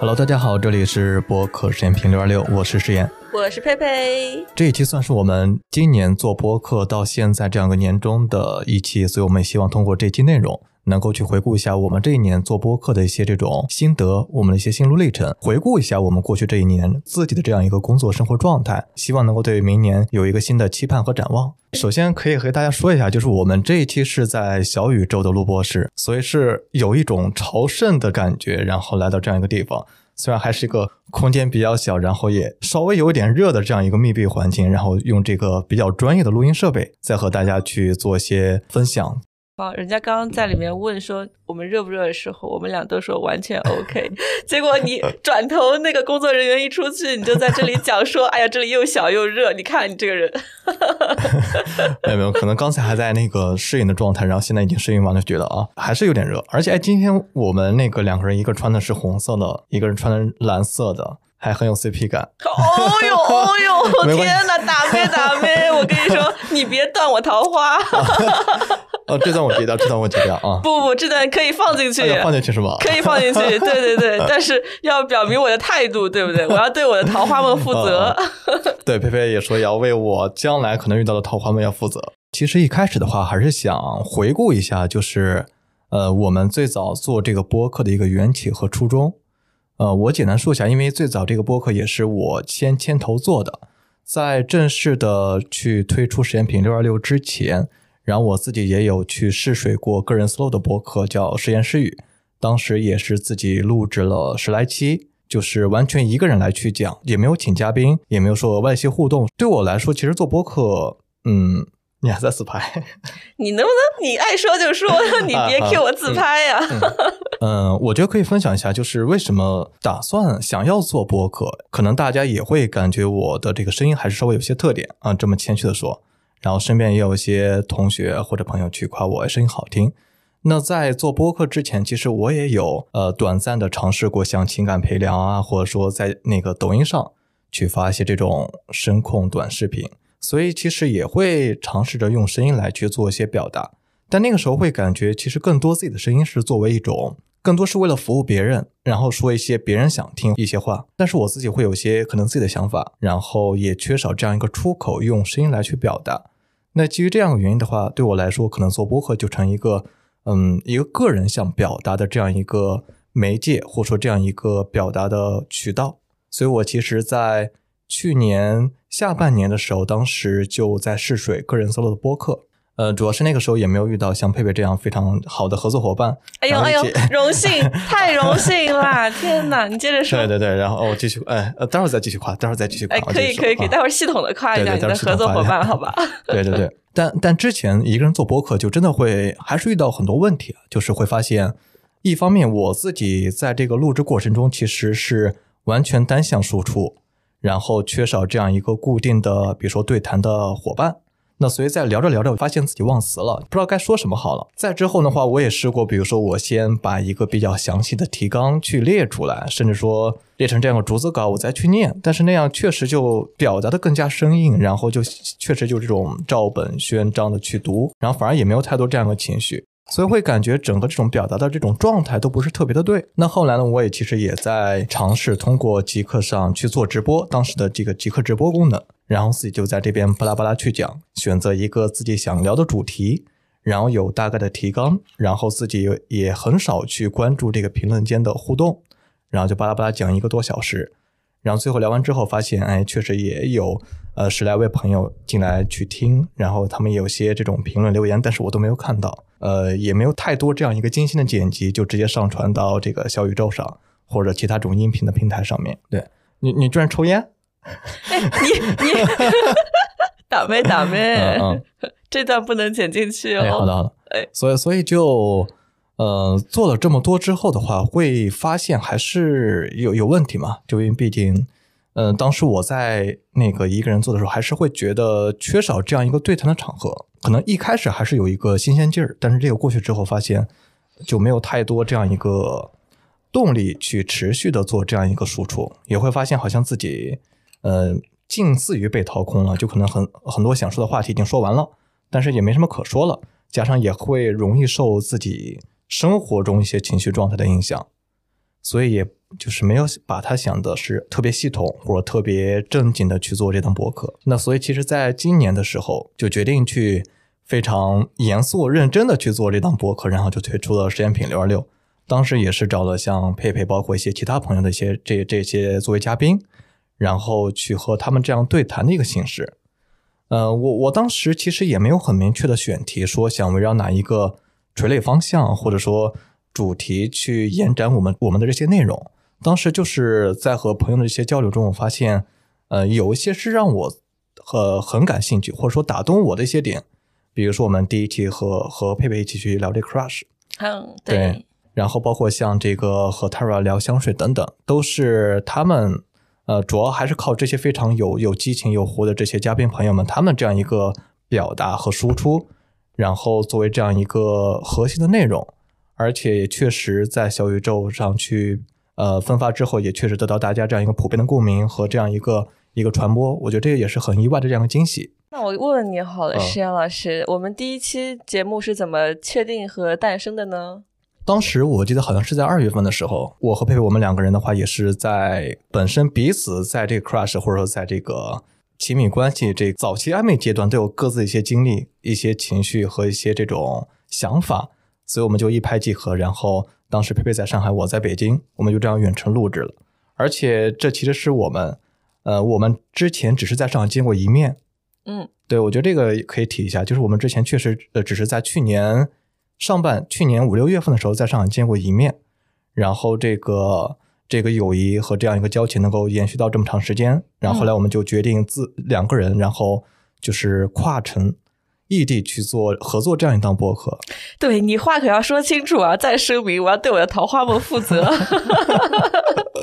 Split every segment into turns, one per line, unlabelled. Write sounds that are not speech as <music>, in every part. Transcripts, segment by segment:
Hello，大家好，这里是播客实验评六二六，我是实验，
我是佩佩。
这一期算是我们今年做播客到现在这样一个年终的一期，所以我们希望通过这期内容。能够去回顾一下我们这一年做播客的一些这种心得，我们的一些心路历程，回顾一下我们过去这一年自己的这样一个工作生活状态，希望能够对明年有一个新的期盼和展望。首先可以和大家说一下，就是我们这一期是在小宇宙的录播室，所以是有一种朝圣的感觉，然后来到这样一个地方，虽然还是一个空间比较小，然后也稍微有一点热的这样一个密闭环境，然后用这个比较专业的录音设备，再和大家去做一些分享。
好，人家刚刚在里面问说我们热不热的时候，我们俩都说完全 OK。<laughs> 结果你转头那个工作人员一出去，你就在这里 <laughs> 讲说，哎呀，这里又小又热，你看你这个人。<laughs>
没有没有，可能刚才还在那个适应的状态，然后现在已经适应完了，觉得啊还是有点热。而且哎，今天我们那个两个人，一个穿的是红色的，一个人穿的蓝色的。还很有 CP 感。
哦呦哦呦，天哪，打妹打妹！我跟你说，你别断我桃花。
哦，这段我截掉，这段我截掉啊！
不不，这段可以放进去，
放进去是吧？
可以放进去，对对对，<laughs> 但是要表明我的态度，对不对？我要对我的桃花们负责。<laughs>
对，佩佩也说要为我将来可能遇到的桃花们要负责。其实一开始的话，还是想回顾一下，就是呃，我们最早做这个播客的一个缘起和初衷。呃，我简单说一下，因为最早这个播客也是我先牵头做的，在正式的去推出实验品六二六之前，然后我自己也有去试水过个人 solo 的播客，叫实验室语，当时也是自己录制了十来期，就是完全一个人来去讲，也没有请嘉宾，也没有说额外一些互动。对我来说，其实做播客，嗯。你还在自拍？<laughs>
你能不能你爱说就说，你别 Q 我自拍呀？
嗯，我觉得可以分享一下，就是为什么打算想要做播客？可能大家也会感觉我的这个声音还是稍微有些特点啊，这么谦虚的说。然后身边也有一些同学或者朋友去夸我声音好听。那在做播客之前，其实我也有呃短暂的尝试过像情感陪聊啊，或者说在那个抖音上去发一些这种声控短视频。所以其实也会尝试着用声音来去做一些表达，但那个时候会感觉其实更多自己的声音是作为一种，更多是为了服务别人，然后说一些别人想听一些话。但是我自己会有些可能自己的想法，然后也缺少这样一个出口，用声音来去表达。那基于这样的原因的话，对我来说，可能做播客就成一个，嗯，一个个人想表达的这样一个媒介，或者说这样一个表达的渠道。所以我其实，在去年。下半年的时候，当时就在试水个人 solo 的播客，呃，主要是那个时候也没有遇到像佩佩这样非常好的合作伙伴。
哎呦哎呦，荣幸，<laughs> 太荣幸啦！天哪，你接着说。
对对对，然后我继续，哎，呃，待会儿再继续夸，待会儿再继续夸。哎，
可以可以可以，待会儿系统的夸一下你的合作伙伴，好吧？<laughs>
对对对，但但之前一个人做播客，就真的会还是遇到很多问题啊，就是会发现，一方面我自己在这个录制过程中其实是完全单向输出。然后缺少这样一个固定的，比如说对谈的伙伴，那所以在聊着聊着，我发现自己忘词了，不知道该说什么好了。再之后的话，我也试过，比如说我先把一个比较详细的提纲去列出来，甚至说列成这样的逐字稿，我再去念，但是那样确实就表达的更加生硬，然后就确实就这种照本宣章的去读，然后反而也没有太多这样的情绪。所以会感觉整个这种表达的这种状态都不是特别的对。那后来呢，我也其实也在尝试通过极客上去做直播，当时的这个极客直播功能，然后自己就在这边巴拉巴拉去讲，选择一个自己想聊的主题，然后有大概的提纲，然后自己也很少去关注这个评论间的互动，然后就巴拉巴拉讲一个多小时。然后最后聊完之后，发现哎，确实也有呃十来位朋友进来去听，然后他们有些这种评论留言，但是我都没有看到，呃，也没有太多这样一个精心的剪辑，就直接上传到这个小宇宙上或者其他种音频的平台上面。对你，你居然抽烟？
你你打没打没？嗯，<laughs> 这段不能剪进去哦。
好的好的。哎，所以所以就。呃，做了这么多之后的话，会发现还是有有问题嘛？就因为毕竟，嗯，当时我在那个一个人做的时候，还是会觉得缺少这样一个对谈的场合。可能一开始还是有一个新鲜劲儿，但是这个过去之后，发现就没有太多这样一个动力去持续的做这样一个输出。也会发现好像自己，呃，近似于被掏空了，就可能很很多想说的话题已经说完了，但是也没什么可说了，加上也会容易受自己。生活中一些情绪状态的影响，所以也就是没有把它想的是特别系统或者特别正经的去做这档博客。那所以其实在今年的时候就决定去非常严肃认真的去做这档博客，然后就推出了实验品六二六。当时也是找了像佩佩，包括一些其他朋友的一些这这些作为嘉宾，然后去和他们这样对谈的一个形式。呃，我我当时其实也没有很明确的选题，说想围绕哪一个垂类方向或者说主题去延展我们我们的这些内容。当时就是在和朋友的一些交流中，我发现，呃，有一些是让我呃很感兴趣，或者说打动我的一些点。比如说我们第一期和和佩佩一起去聊这 crush，
嗯，
对。然后包括像这个和 Tara 聊香水等等，都是他们呃，主要还是靠这些非常有有激情、有活的这些嘉宾朋友们，他们这样一个表达和输出，然后作为这样一个核心的内容，而且也确实在小宇宙上去呃分发之后，也确实得到大家这样一个普遍的共鸣和这样一个一个传播，我觉得这个也是很意外的这样一个惊喜。
那我问问你好了，石岩老师，我们第一期节目是怎么确定和诞生的呢？
当时我记得好像是在二月份的时候，我和佩佩我们两个人的话，也是在本身彼此在这个 crush 或者说在这个亲密关系这早期暧昧阶段，都有各自一些经历、一些情绪和一些这种想法，所以我们就一拍即合。然后当时佩佩在上海，我在北京，我们就这样远程录制了。而且这其实是我们，呃，我们之前只是在上海见过一面。
嗯，
对，我觉得这个可以提一下，就是我们之前确实呃，只是在去年。上半去年五六月份的时候，在上海见过一面，然后这个这个友谊和这样一个交情能够延续到这么长时间，然后后来我们就决定自两个人，然后就是跨城。异地去做合作这样一档播客，
对你话可要说清楚啊！再声明，我要对我的桃花梦负责。<laughs>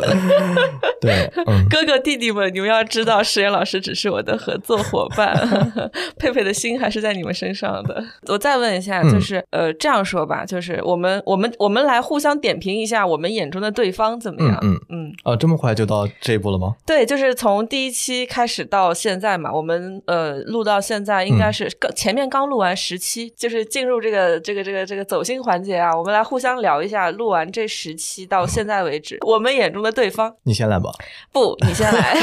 <laughs>
对，
哥哥弟弟们，你们要知道，石岩老师只是我的合作伙伴，<laughs> 佩佩的心还是在你们身上的。我再问一下，就是呃，这样说吧，就是我们我们我们来互相点评一下我们眼中的对方怎么样？
嗯嗯啊，这么快就到这一步了吗？
对，就是从第一期开始到现在嘛，我们呃录到现在应该是前。前面刚录完十期，就是进入这个这个这个这个走心环节啊，我们来互相聊一下，录完这十期到现在为止，我们眼中的对方。
你先来吧。
不，你先来。<laughs>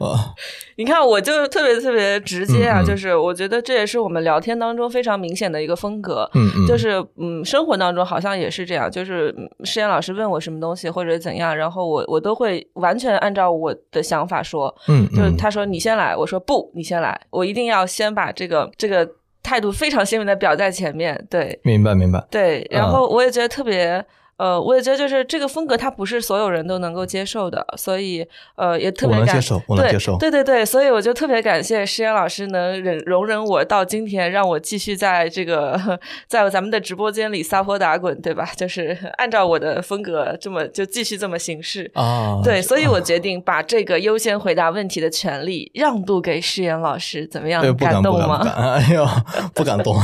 <laughs> 你看，我就特别特别直接啊，就是我觉得这也是我们聊天当中非常明显的一个风格。
嗯嗯。
就是嗯，生活当中好像也是这样，就是诗言老师问我什么东西或者怎样，然后我我都会完全按照我的想法说。
嗯。
就是他说你先来，我说不，你先来，我一定。一定要先把这个这个态度非常鲜明的表在前面，对，
明白明白，
对，然后我也觉得特别。呃，我也觉得就是这个风格，它不是所有人都能够接受的，所以呃，也特别感
受，我能接受，
对对对，所以我就特别感谢诗言老师能忍容忍我到今天，让我继续在这个 <laughs> 在咱们的直播间里撒泼打滚，对吧？就是 <laughs> 按照我的风格这么就继续这么行事
啊，
对，所以我决定把这个优先回答问题的权利让渡给诗言老师，怎么样？
感
动吗？
哎呦，不敢动，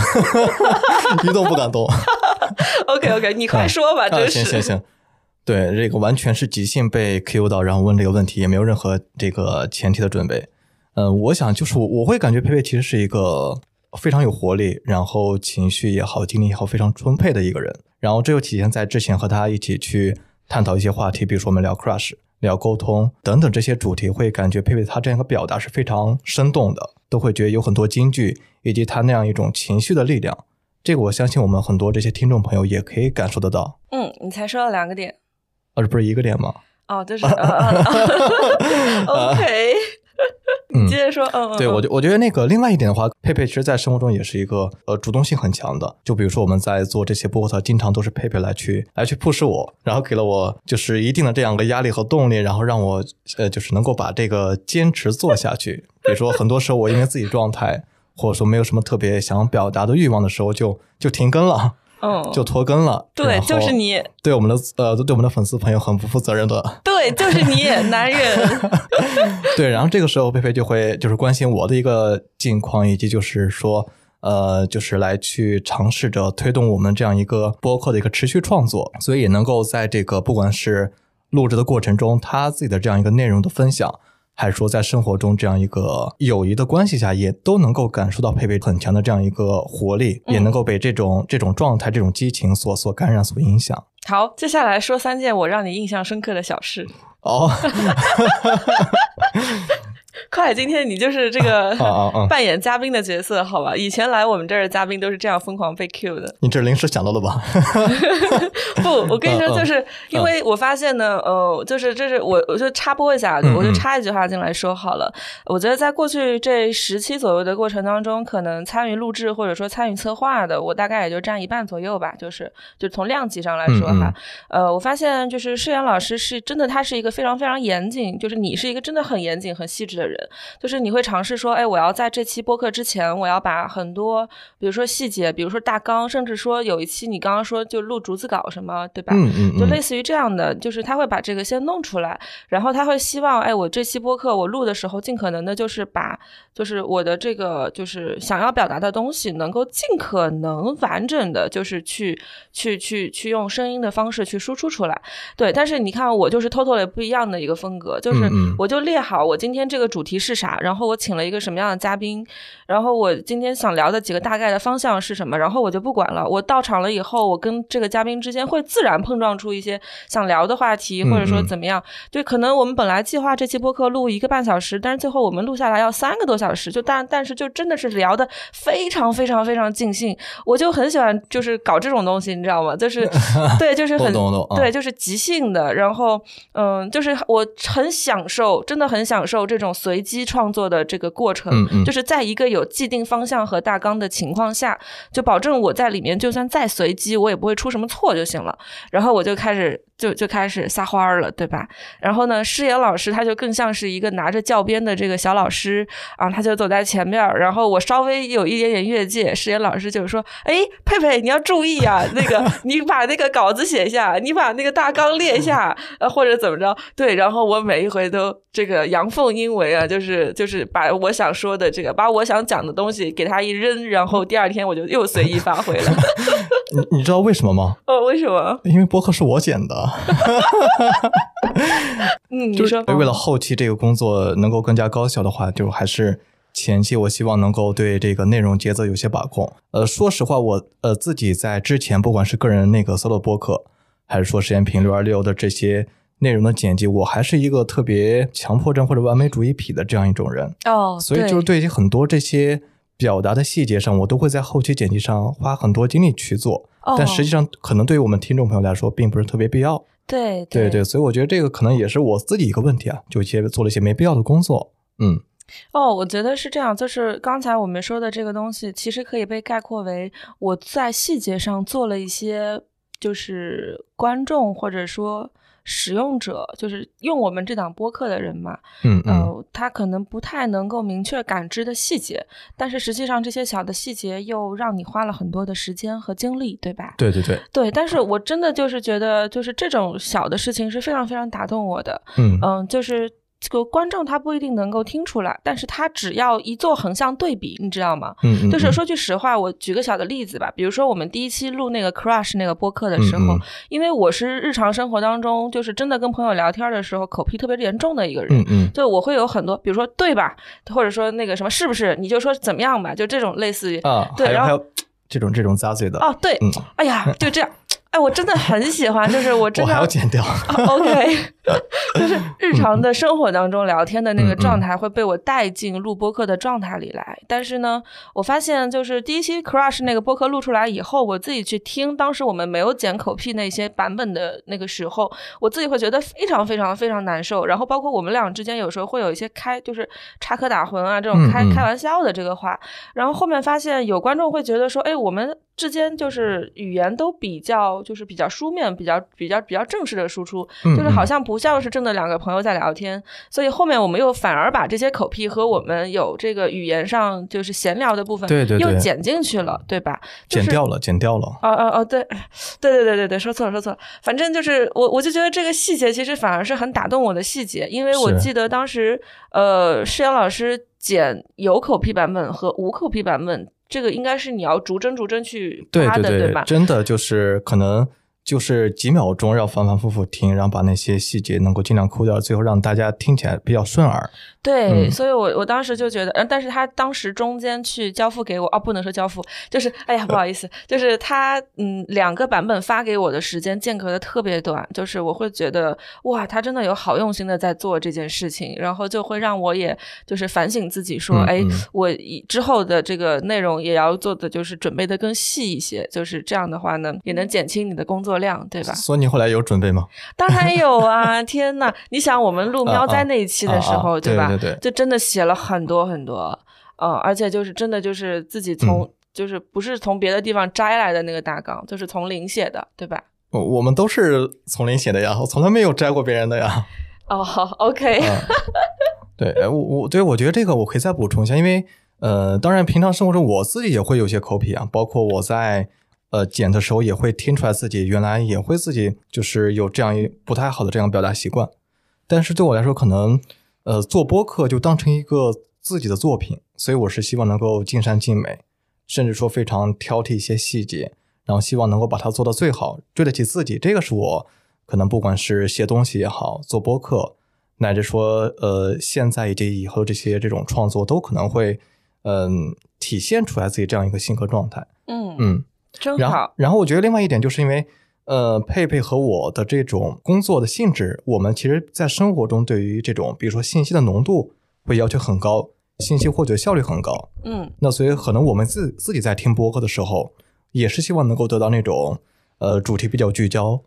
<laughs> 一动不敢动。<laughs>
OK OK，你快说吧，这
行行行，对，这个完全是即兴被 Q 到，然后问这个问题，也没有任何这个前提的准备。嗯，我想就是我我会感觉佩佩其实是一个非常有活力，然后情绪也好，精力也好，非常充沛的一个人。然后这又体现在之前和他一起去探讨一些话题，比如说我们聊 crush、聊沟通等等这些主题，会感觉佩佩他这样一个表达是非常生动的，都会觉得有很多金句，以及他那样一种情绪的力量。这个我相信我们很多这些听众朋友也可以感受得到。
嗯，你才说了两个点，
啊，这不是一个点吗？
哦，就是。<laughs> OK，你接着说。嗯，
对我，我觉得那个另外一点的话，佩佩其实，在生活中也是一个呃主动性很强的。就比如说我们在做这些播客，经常都是佩佩来去来去 push 我，然后给了我就是一定的这样的压力和动力，然后让我呃就是能够把这个坚持做下去。比如说很多时候我因为自己状态。或者说没有什么特别想表达的欲望的时候，就就停更了，
嗯，
就拖更了。
对，就是你
对我们的呃，对我们的粉丝朋友很不负责任的。
对，就是你，男人。<laughs>
对，然后这个时候佩佩就会就是关心我的一个近况，以及就是说呃，就是来去尝试着推动我们这样一个播客的一个持续创作，所以也能够在这个不管是录制的过程中，他自己的这样一个内容的分享。还是说在生活中这样一个友谊的关系下，也都能够感受到佩佩很强的这样一个活力，
嗯
也能够被这种这种状态、这种激情所所感染、所影响。
好，接下来说三件我让你印象深刻的小事。
哦，<laughs>
快，今天你就是这个 <laughs> 扮演嘉宾的角色，好吧？以前来我们这儿的嘉宾都是这样疯狂被 Q 的。
你这临时想到的吧？<laughs>
不，我跟你说，就是因为我发现呢，呃，就是这是我我就插播一下，
嗯
我就插一句话进来说好了。我觉得在过去这十期左右的过程当中，可能参与录制或者说参与策划的，我大概也就占一半左右吧，就是就从量级上来说哈。呃，我发现就是世阳老师是真的，他是一个非常非常严谨，就是你是一个真的很严谨、很细致的人，就是你会尝试说，哎，我要在这期播客之前，我要把很多，比如说细节，比如说大纲，甚至说有一期你刚刚说就录逐字稿什么，对吧？
嗯嗯嗯，
就类似于这样的，就是他会把这个先弄出来，然后他会希望，哎，我这期播客我录的时候，尽可能的就是把，就是我的这个就是想要表达的东西，能够尽可能完整的，就是去去去去用声音的方式去输出出来。对，但是你看，我就是 totally 不一样的一个风格，就是我就列好我今天这个主题是啥，然后我请了一个什么样的嘉宾，然后我今天想聊的几个大概的方向是什么，然后我就不管了。我到场了以后，我跟这个嘉宾之间会自然碰撞出一些想聊的话题，或者说怎么样。对，可能我们本来计划这期播客录一个半小时，但是最后我们录下来要三个多小时，就但但是就真的是聊的非常非常非常尽兴。我就很喜欢就是搞这种东西，你知道吗？就是 <laughs> 对，就是很对，就是即兴的。然后嗯，就是我很享受，真的很享受这种随机创作的这个过程。
嗯嗯
就是在一个有既定方向和大纲的情况下，就保证我在里面就算再随机，我也不会出什么错就行了。然后我就开始就就开始撒欢儿了，对吧？然后呢，诗妍老师他就更像是一个拿着教鞭的这个小老师啊，他就走在前面，然后我稍微有一点点越界，诗妍老师就是说：“哎，佩佩你要注意啊，那个 <laughs> 你把那个稿子写下，你把那个大纲列下，呃或者怎么着？对，然后我每一回都这个阳奉阴违啊，就是就是把我想说的这个，把我想讲的东西给他一扔，然后第二天我就又随意发挥了。<laughs>
你你知道为什么吗？
哦，为什么？
因为播客是我剪的，<laughs>
嗯，你
就
说
为了后期这个工作能够更加高效的话，就还是前期我希望能够对这个内容节奏有些把控。呃，说实话，我呃自己在之前不管是个人那个 solo 播客，还是说实验频六二六的这些内容的剪辑，我还是一个特别强迫症或者完美主义癖的这样一种人，
哦，
所以就是对于很多这些表达的细节上，我都会在后期剪辑上花很多精力去做。
哦
但实际上，可能对于我们听众朋友来说，并不是特别必要。
对
对对，所以我觉得这个可能也是我自己一个问题啊，就一些做了一些没必要的工作。嗯
哦，我觉得是这样，就是刚才我们说的这个东西，其实可以被概括为我在细节上做了一些，就是观众或者说使用者，就是用我们这档播客的人嘛，
嗯嗯，
呃，他可能不太能够明确感知的细节，但是实际上这些小的细节又让你花了很多的时间和精力，对吧？
对对对，
对，但是我真的就是觉得，就是这种小的事情是非常非常打动我的。
嗯
嗯，就是这个观众他不一定能够听出来，但是他只要一做横向对比，你知道吗？
嗯嗯，嗯
就是说句实话，我举个小的例子吧，比如说我们第一期录那个 Crush 那个播客的时候，因为我是日常生活当中就是真的跟朋友聊天的时候口癖特别严重的一个人。
嗯嗯。
对，我会有很多，比如说对吧，或者说那个什么是不是，你就说怎么样吧，就这种类似于
啊，
对然后
还有还有这种这种咂嘴的，
哦，对，
嗯，
哎呀，就这样，哎，我真的很喜欢，就是我真
我
的
还要剪掉。<laughs>
OK，<laughs> 就是日常的生活当中聊天的那个状态会被我带进录播课的状态里来。但是呢，我发现就是第一期 Crush 那个播客录出来以后，我自己去听当时我们没有剪口癖那些版本的那个时候，我自己会觉得非常非常非常难受。然后包括我们俩之间有时候会有一些开就是插科打诨啊这种开开玩笑的这个话，然后后面发现有观众会觉得说，哎，我们之间就是语言都比较就是比较书面，比较比较比较正式的输出，
嗯
就是好像不像是真的两个朋友在聊天。所以后面我们又反而把这些口癖和我们有这个语言上就是闲聊的部分，
对对对
又剪进去了，对吧？就是
剪掉了，剪掉了。
哦哦哦，对，对对对对对，说错了说错了，反正就是我我就觉得这个细节其实反而是很打动我的细节，因为我记得当时呃施阳老师剪有口癖版本和无口癖版本，这个应该是你要逐帧逐帧去
对
发的，
对
吧？
真的就是可能就是几秒钟要反反复复听，然后把那些细节能够尽量抠掉，最后让大家听起来比较顺耳。
对，
嗯
所以我我当时就觉得，呃，但是他当时中间去交付给我，哦，不能说交付，就是，哎呀，不好意思，就是他，嗯，两个版本发给我的时间间隔的特别短，就是我会觉得，哇，他真的有好用心的在做这件事情，然后就会让我也就是反省自己，说，哎
嗯嗯，
我之后的这个内容也要做的就是准备的更细一些，就是这样的话呢，也能减轻你的工作量，对吧？
所以你后来有准备吗？
当然有啊！<laughs> 天呐，你想我们录喵哉那一期的时候，
啊啊
对吧？
对对对
就真的写了很多很多，呃，而且就是真的就是自己从、
嗯
就是不是从别的地方摘来的那个大纲，就是从零写的，对吧？
我我们都是从零写的呀，我从来没有摘过别人的呀。<laughs>
哦、好 o k
嗯，对，哎我我对我觉得这个我可以再补充一下，因为呃，当然平常生活中我自己也会有些口癖啊，包括我在呃剪的时候也会听出来自己原来也会自己就是有这样一不太好的这样表达习惯，但是对我来说，可能呃做播客就当成一个自己的作品，所以我是希望能够尽善尽美，甚至说非常挑剔一些细节，然后希望能够把它做到最好，对得起自己。这个是我可能不管是写东西也好，做播客，乃至说呃现在以及以后这些这种创作，都可能会嗯、体现出来自己这样一个性格状态。
嗯
嗯，
真好，
然后我觉得另外一点就是因为。呃，佩佩和我的这种工作的性质，我们其实在生活中对于这种，比如说信息的浓度会要求很高，信息获取效率很高。
嗯
那所以可能我们自自己在听播客的时候，也是希望能够得到那种呃主题比较聚焦，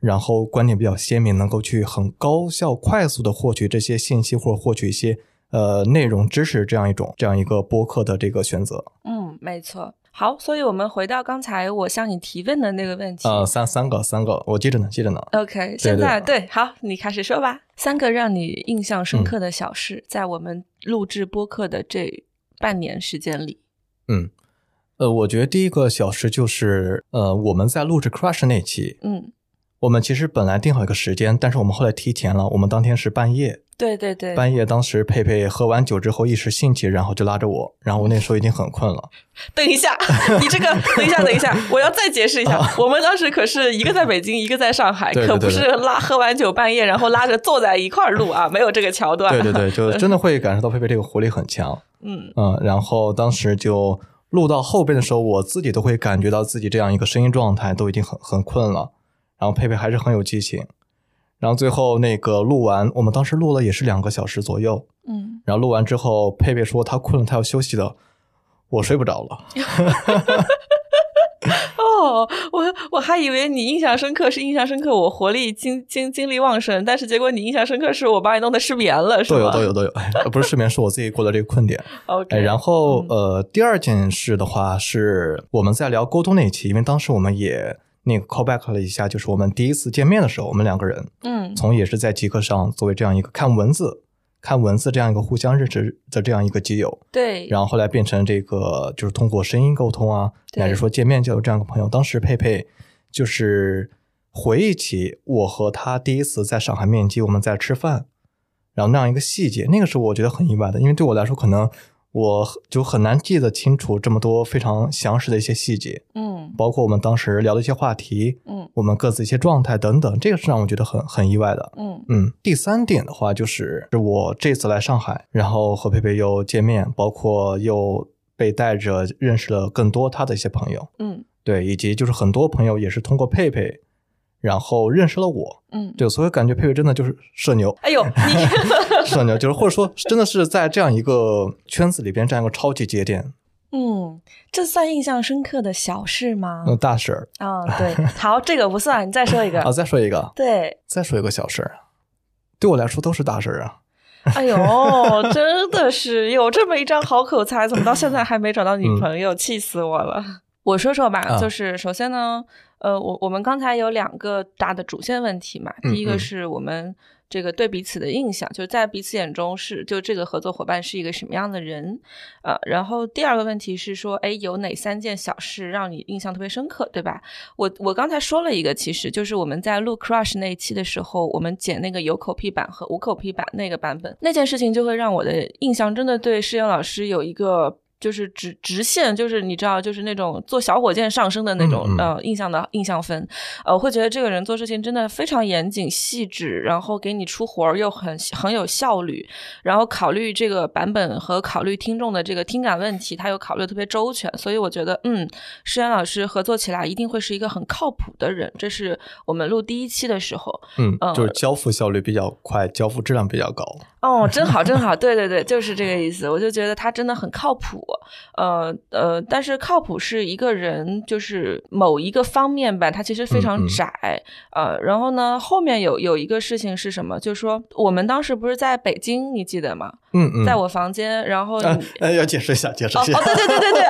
然后观点比较鲜明，能够去很高效、快速的获取这些信息或者获取一些呃内容知识这样一种这样一个播客的这个选择。
嗯，没错。好，所以我们回到刚才我向你提问的那个问题。
呃，三三个三个，我记着呢，记着呢。
OK，现在
对
对，好，你开始说吧。三个让你印象深刻的小事，在我们录制播客的这半年时间里。
嗯，呃，我觉得第一个小事就是，呃，我们在录制 Crush 那期，
嗯，
我们其实本来定好一个时间，但是我们后来提前了，我们当天是半夜，
对对对，
半夜当时佩佩喝完酒之后一时兴起，然后就拉着我，然后我那时候已经很困了，<laughs>
等一下，<laughs> 你这个，等一下，等一下，我要再解释一下，我们当时可是一个在北京，一个在上海，
对对对
可不是拉喝完酒半夜，然后拉着坐在一块儿录啊，没有这个桥段。
对对对，<laughs> 就真的会感受到佩佩这个活力很强，
嗯
嗯，然后当时就录到后边的时候，我自己都会感觉到自己这样一个声音状态都已经很很困了，然后佩佩还是很有激情，然后最后那个录完，我们当时录了也是两个小时左右，
嗯，
然后录完之后，佩佩说她困了，她要休息的，我睡不着了。<laughs>
哦，我我还以为你印象深刻是印象深刻，我活力精精精力旺盛，但是结果你印象深刻是我把你弄得失眠了，是吧？
都有都有都有，哎 <laughs> 不是失眠，是我自己过的这个困点。
OK，
哎，然后、
嗯
呃，第二件事的话是我们在聊沟通那一期，因为当时我们也那个 call back 了一下，就是我们第一次见面的时候，我们两个人
嗯。
从也是在极客上作为这样一个看文字、看文字这样一个互相认识的这样一个基友，
对，
然后后来变成这个就是通过声音沟通啊，
对。
乃至说见面就有这样一个朋友。当时佩佩就是回忆起我和他第一次在上海面基，我们在吃饭，然后那样一个细节，那个是我觉得很意外的，因为对我来说可能我就很难记得清楚这么多非常详实的一些细节，
嗯
包括我们当时聊的一些话题，
嗯。
我们各自一些状态等等，这个是让我觉得很很意外的。
嗯。
嗯，第三点的话就是，是我这次来上海，然后和佩佩又见面，包括又被带着认识了更多他的一些朋友，
嗯。
对，以及就是很多朋友也是通过佩佩，然后认识了我，
嗯，
对，所以感觉佩佩真的就是社牛，
哎呦，你 <laughs>
社牛就是或者说真的是在这样一个圈子里边这样一个超级节点，
嗯，这算印象深刻的小事吗？
嗯，大事儿
啊、对，好，这个不算，你再说一个。<laughs>
啊。再说一个，
对，
再说一个小事儿，对我来说都是大事儿啊。
哎呦，真的是有这么一张好口才，怎么到现在还没找到女朋友？气死我了！我说说吧，
啊
就是首先呢，呃，我我们刚才有两个大的主线问题嘛，
嗯
第一个
嗯
是我们这个对彼此的印象，就是在彼此眼中是就这个合作伙伴是一个什么样的人，呃，然后第二个问题是说，哎，有哪三件小事让你印象特别深刻，对吧？我我刚才说了一个，其实就是我们在录 Crush 那一期的时候，我们剪那个有口癖版和无口癖版那个版本，那件事情就会让我的印象真的对诗妍老师有一个就是直直线，就是你知道，就是那种坐小火箭上升的那种
嗯嗯
呃印象的印象分，呃，我会觉得这个人做事情真的非常严谨细致，然后给你出活儿又很很有效率，然后考虑这个版本和考虑听众的这个听感问题，他又考虑的特别周全，所以我觉得，嗯，诗岩老师合作起来一定会是一个很靠谱的人。这是我们录第一期的时候，
嗯
呃，
就是交付效率比较快，交付质量比较高。
哦，真好，真好，对对对，就是这个意思。我就觉得他真的很靠谱，呃呃，但是靠谱是一个人就是某一个方面吧，他其实非常
嗯嗯
窄，呃，然后呢，后面有有一个事情是什么？就是说我们当时不是在北京，你记得吗？
嗯嗯，
在我房间，然后你。
哎哎，要解释一下，解释一下。
哦哦，对对对对对，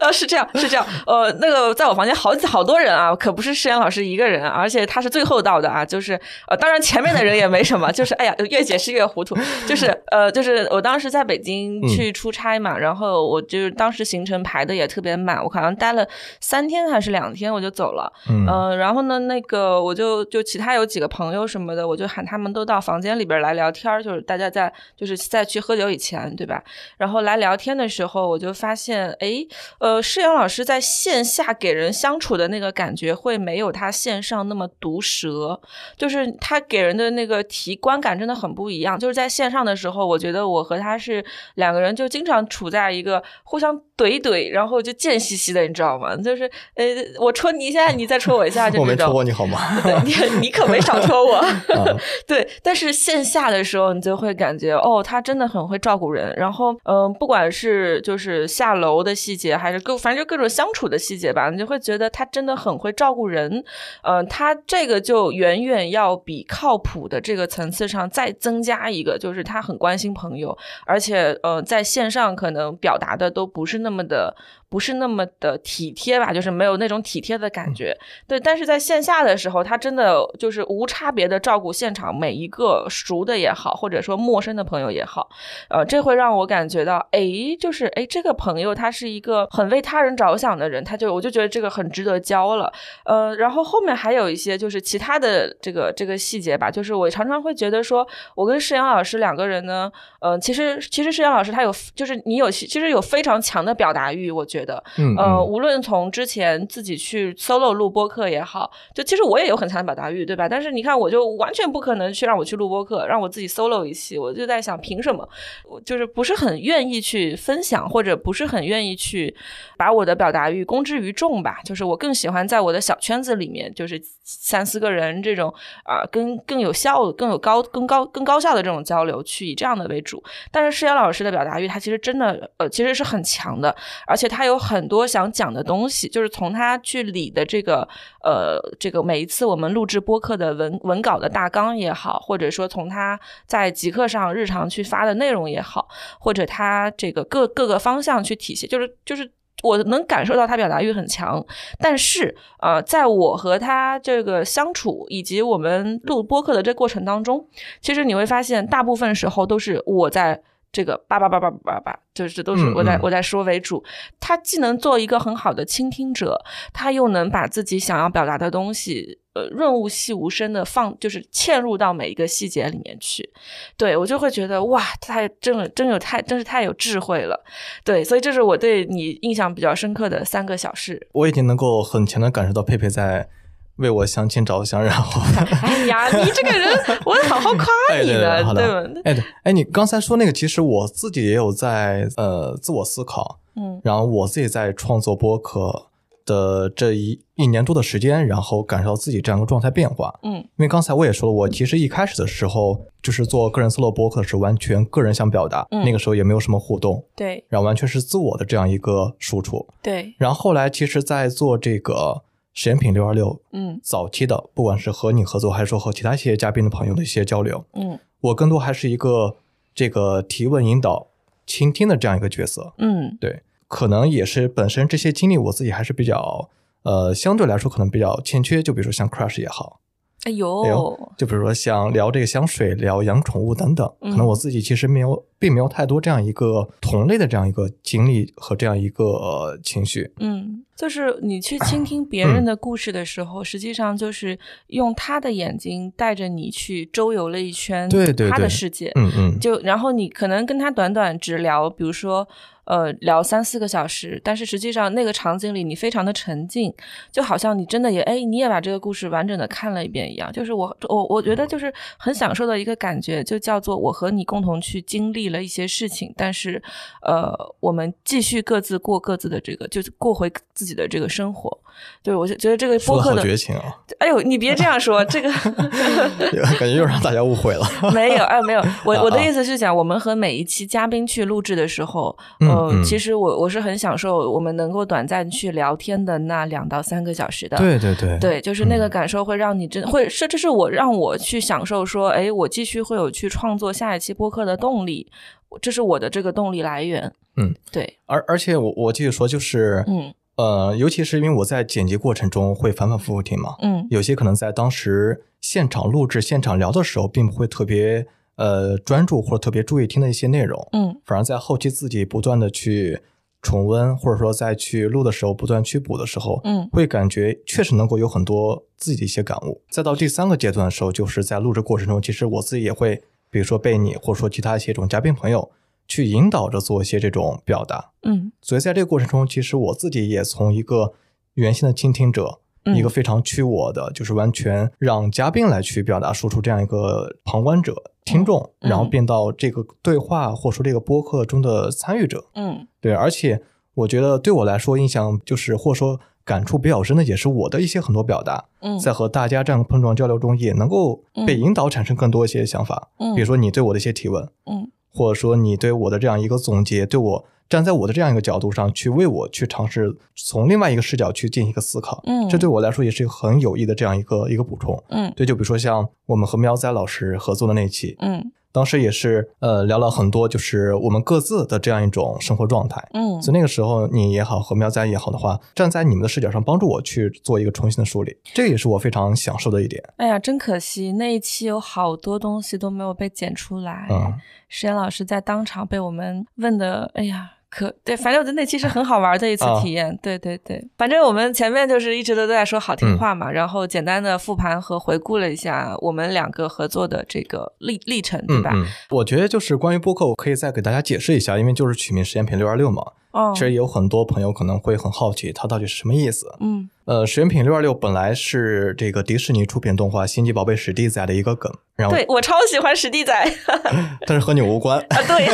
呃，<laughs> 是这样，是这样，呃，那个在我房间好几好多人啊，可不是施岩老师一个人，而且他是最后到的啊，就是呃，当然前面的人也没什么，就是哎呀，越解释越糊涂，就是呃，就是我当时在北京去出差嘛，然后我就是当时行程排的也特别满，我好像待了三天还是两天我就走了，
嗯。
呃，然后呢，那个我就就其他有几个朋友什么的，我就喊他们都到房间里边来聊天，就是大家在就是在去喝酒以前，对吧？然后来聊天的时候，我就发现，哎，呃，施阳老师在线下给人相处的那个感觉会没有他线上那么毒舌，就是他给人的那个体观感真的很不一样。就是在线上的时候，我觉得我和他是两个人就经常处在一个互相怼怼，然后就贱兮兮的，你知道吗？就是呃，我戳你一下，你再戳我一下，<laughs> 就
我没。戳过你好吗？<laughs>
对你你可没少戳我。<laughs>
啊
对，但是线下的时候，你就会感觉哦，他真的很会照顾人。然后，嗯、不管是就是下楼的细节，还是各反正就各种相处的细节吧，你就会觉得他真的很会照顾人。嗯、他这个就远远要比靠谱的这个层次上再增加一个，就是他很关心朋友，而且呃，在线上可能表达的都不是那么的。不是那么的体贴吧，就是没有那种体贴的感觉。对，但是在线下的时候，他真的就是无差别的照顾现场每一个熟的也好，或者说陌生的朋友也好，呃，这会让我感觉到，哎，就是哎，这个朋友他是一个很为他人着想的人，他就我就觉得这个很值得交了。呃，然后后面还有一些就是其他的这个这个细节吧，就是我常常会觉得说，我跟世阳老师两个人呢，呃，其实其实世阳老师他有就是你有其实有非常强的表达欲，我觉得。
嗯
呃，
嗯
无论从之前自己去 solo 录播课也好，就其实我也有很强的表达欲，对吧？但是你看，我就完全不可能去让我去录播课，让我自己 solo 一期，我就在想，凭什么？我就是不是很愿意去分享，或者不是很愿意去把我的表达欲公之于众吧？就是我更喜欢在我的小圈子里面，就是三四个人这种啊、更更有效、更有高、更高、更高效的这种交流，去以这样的为主。但是施瑶老师的表达欲，他其实真的呃，其实是很强的，而且他有很多想讲的东西，就是从他去理的这个呃，这个每一次我们录制播客的文文稿的大纲也好，或者说从他在极客上日常去发的内容也好，或者他这个各各个方向去体现，就是就是。我能感受到他表达欲很强，但是呃，在我和他这个相处以及我们录播客的这过程当中，其实你会发现，大部分时候都是我在这个叭叭叭叭叭叭，就是这都是我在我在说为主。他既能做一个很好的倾听者，他又能把自己想要表达的东西，呃，润物细无声的放，就是嵌入到每一个细节里面去。对我就会觉得哇，太真了，真有太真是太有智慧了。对，所以这是我对你印象比较深刻的三个小事。
我已经能够很强的感受到佩佩在为我相亲着想，然后 <laughs>
哎呀，你这个人，我好好夸
哎对对
你的，
对好的
吧？
哎对，哎，你刚才说那个，其实我自己也有在呃自我思考，
嗯
然后我自己在创作播客的这一一年多的时间，然后感受到自己这样一个状态变化。
嗯
因为刚才我也说了，我其实一开始的时候就是做个人 solo 播客是完全个人想表达，
嗯
那个时候也没有什么互动，
对
然后完全是自我的这样一个输出。
对，
然后后来其实，在做这个实验品六二六
嗯
早期的，不管是和你合作，还是说和其他一些嘉宾的朋友的一些交流，
嗯
我更多还是一个这个提问引导、倾听的这样一个角色。
嗯
对，可能也是本身这些经历我自己还是比较呃，相对来说可能比较欠缺。就比如说像 Crush 也好，
哎呦，
哎呦就比如说像聊这个香水、聊养宠物等等，
嗯
可能我自己其实没有，并没有太多这样一个同类的这样一个经历和这样一个、呃情绪。
嗯，就是你去倾听别人的故事的时候，实际上就是用他的眼睛带着你去周游了一圈
对对
他的世界。
嗯嗯，
就然后你可能跟他短短只聊，比如说。呃聊三四个小时，但是实际上那个场景里你非常的沉浸，就好像你真的也哎你也把这个故事完整的看了一遍一样。就是我我我觉得就是很享受的一个感觉，就叫做我和你共同去经历了一些事情，但是呃我们继续各自过各自的这个，就是过回自己的这个生活。对，我就觉得这个播客的
绝情啊！
哎呦，你别这样说，这个 <laughs>
感觉又让大家误会了。<laughs>
没有，哎，没有，<laughs> 我我的意思是讲，我们和每一期嘉宾去录制的时候，呃，其实我我是很享受我们能够短暂去聊天的那两到三个小时的。
对对对，
对，就是那个感受会让你真会，是这是我让我去享受说，哎，我继续会有去创作下一期播客的动力，这是我的这个动力来源。
嗯，
对。
而而且我我继续说，就是
嗯。
呃，尤其是因为我在剪辑过程中会反反复复听嘛，
嗯，
有些可能在当时现场录制、现场聊的时候，并不会特别呃专注或者特别注意听的一些内容，
嗯，
反而在后期自己不断的去重温，或者说再去录的时候不断去补的时候，
嗯，
会感觉确实能够有很多自己的一些感悟。再到第三个阶段的时候，就是在录制过程中，其实我自己也会，比如说被你或者说其他一些种嘉宾朋友。去引导着做一些这种表达，
嗯，
所以在这个过程中，其实我自己也从一个原先的倾听者，一个非常屈我的，就是完全让嘉宾来去表达输出这样一个旁观者、听众，然后变到这个对话或者说这个播客中的参与者，
嗯，
对，而且我觉得对我来说印象就是或者说感触比较深的，也是我的一些很多表达，
嗯，
在和大家这样碰撞交流中，也能够被引导产生更多一些想法，
嗯，
比如说你对我的一些提问，
嗯。
或者说你对我的这样一个总结，对我站在我的这样一个角度上去为我去尝试从另外一个视角去进行一个思考，
嗯，
这对我来说也是一个很有益的这样一个一个补充，
嗯，
对，就比如说像我们和喵仔老师合作的那期，
嗯。
当时也是呃聊了很多，就是我们各自的这样一种生活状态。
嗯，
所以那个时候你也好和喵仔也好的话，站在你们的视角上帮助我去做一个重新的梳理，这也是我非常享受的一点。
哎呀，真可惜那一期有好多东西都没有被剪出来。
嗯，
石岩老师在当场被我们问的，哎呀。可对，反正我觉得那期是很好玩的一次体验。对对对，反正我们前面就是一直都在说好听话嘛，然后简单的复盘和回顾了一下我们两个合作的这个历历程，对吧？
我觉得就是关于播客，我可以再给大家解释一下，因为就是取名实验品六二六嘛。
哦，
其实有很多朋友可能会很好奇，它到底是什么意思？
嗯，
呃，实验品六二六本来是这个迪士尼出品动画《星际宝贝》史蒂仔的一个梗，然后
对我超喜欢史蒂仔，<laughs>
但是和你无关
啊。对，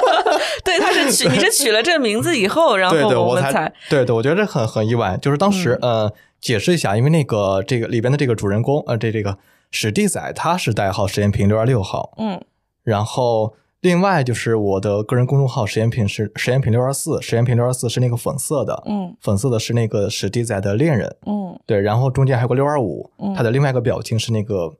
<laughs> 对，他是取你是取了这个名字以后，<laughs> 然后
我
们才
对对，我觉得这很很意外。就是当时呃，解释一下，因为那个这个里边的这个主人公呃，这这个史蒂仔他是代号实验品六二六号，
嗯，
然后。另外就是我的个人公众号实验品是实验品六二四，实验品六二四是那个粉色的，
嗯，
粉色的是那个史蒂仔的恋人，
嗯，
对，然后中间还有个六二五，
嗯，
他的另外一个表情是那个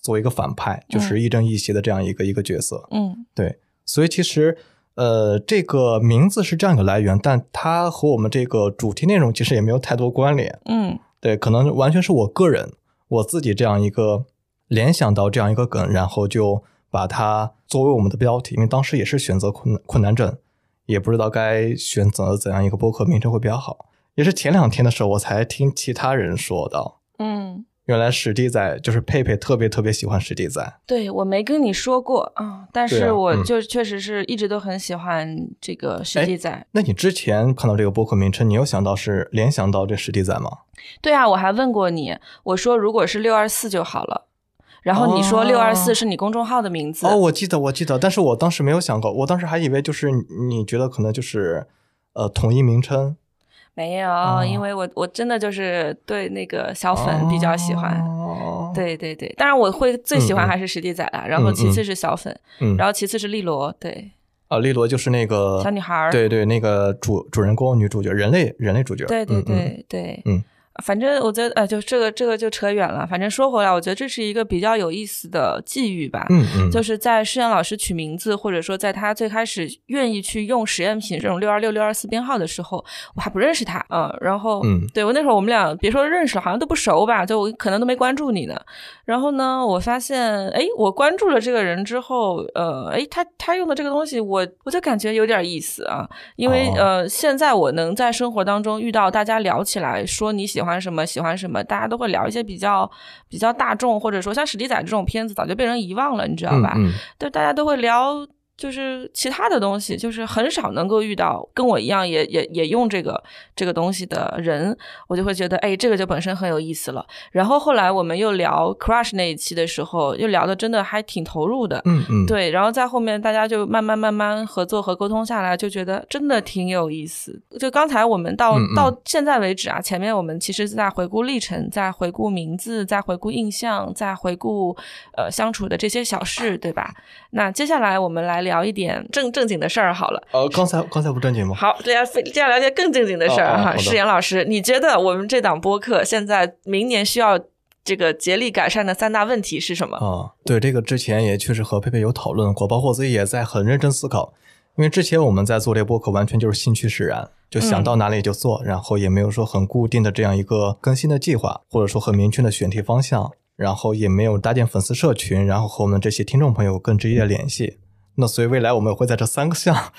作为一个反派，就是亦正亦邪的这样一个一个角色，
嗯，
对，所以其实呃这个名字是这样一个来源，但它和我们这个主题内容其实也没有太多关联，
嗯，
对，可能完全是我个人我自己这样一个联想到这样一个梗，然后就。把它作为我们的标题，因为当时也是选择困难困难症，也不知道该选择怎样一个播客名称会比较好。也是前两天的时候，我才听其他人说到，
嗯，
原来史蒂仔就是佩佩特别特别喜欢史蒂仔。
对我没跟你说过啊，但是我就确实是一直都很喜欢这个史蒂仔。
那你之前看到这个播客名称，你有想到是联想到这史蒂仔吗？
对啊，我还问过你，我说如果是六二四就好了。然后你说六二四是你公众号的名字
哦，我记得我记得，但是我当时没有想过，我当时还以为就是你觉得可能就是呃统一名称，
没有，因为我我真的就是对那个小粉比较喜欢，对对对，当然我会最喜欢还是史蒂仔啦，然后其次是小粉，然后其次是利罗，对，
啊，利罗就是那个
小女孩，
对对，那个主主人公女主角，人类人类主角，
对对对对，
嗯。
反正我觉得，呃，就这个这个就扯远了。反正说回来，我觉得这是一个比较有意思的际遇吧。
嗯嗯，
就是在实验老师取名字，或者说在他最开始愿意去用实验品这种六二六六二四编号的时候，我还不认识他。嗯，然后，
嗯，
对我那时候我们俩别说认识了，好像都不熟吧，就我可能都没关注你呢。然后呢，我发现，哎，我关注了这个人之后，呃，哎，他他用的这个东西，我我就感觉有点意思啊。因为呃，现在我能在生活当中遇到大家聊起来说你喜欢。喜欢什么？喜欢什么？大家都会聊一些比较比较大众，或者说像史迪仔这种片子，早就被人遗忘了，你知道吧？
嗯，
对，大家都会聊就是其他的东西，就是很少能够遇到跟我一样也也也用这个这个东西的人，我就会觉得，哎，这个就本身很有意思了。然后后来我们又聊 Crush 那一期的时候，又聊的真的还挺投入的，
嗯嗯，
对。然后在后面大家就慢慢慢慢合作和沟通下来，就觉得真的挺有意思。就刚才我们到到现在为止啊，前面我们其实在回顾历程，在回顾名字，在回顾印象，在回顾呃相处的这些小事，对吧？那接下来我们来。聊一点正正经的事儿好了。
呃，刚才刚才不正经吗？
好，接下接下来聊些更正经的事儿哈。石岩老师，你觉得我们这档播客现在明年需要这个竭力改善的三大问题是什么？
啊，对，这个之前也确实和佩佩有讨论过，包括我自己也在很认真思考。因为之前我们在做这播客，完全就是兴趣使然，就想到哪里就做，然后也没有说很固定的这样一个更新的计划，或者说很明确的选题方向，然后也没有搭建粉丝社群，然后和我们这些听众朋友更直接的联系。那所以未来我们会在这三个项，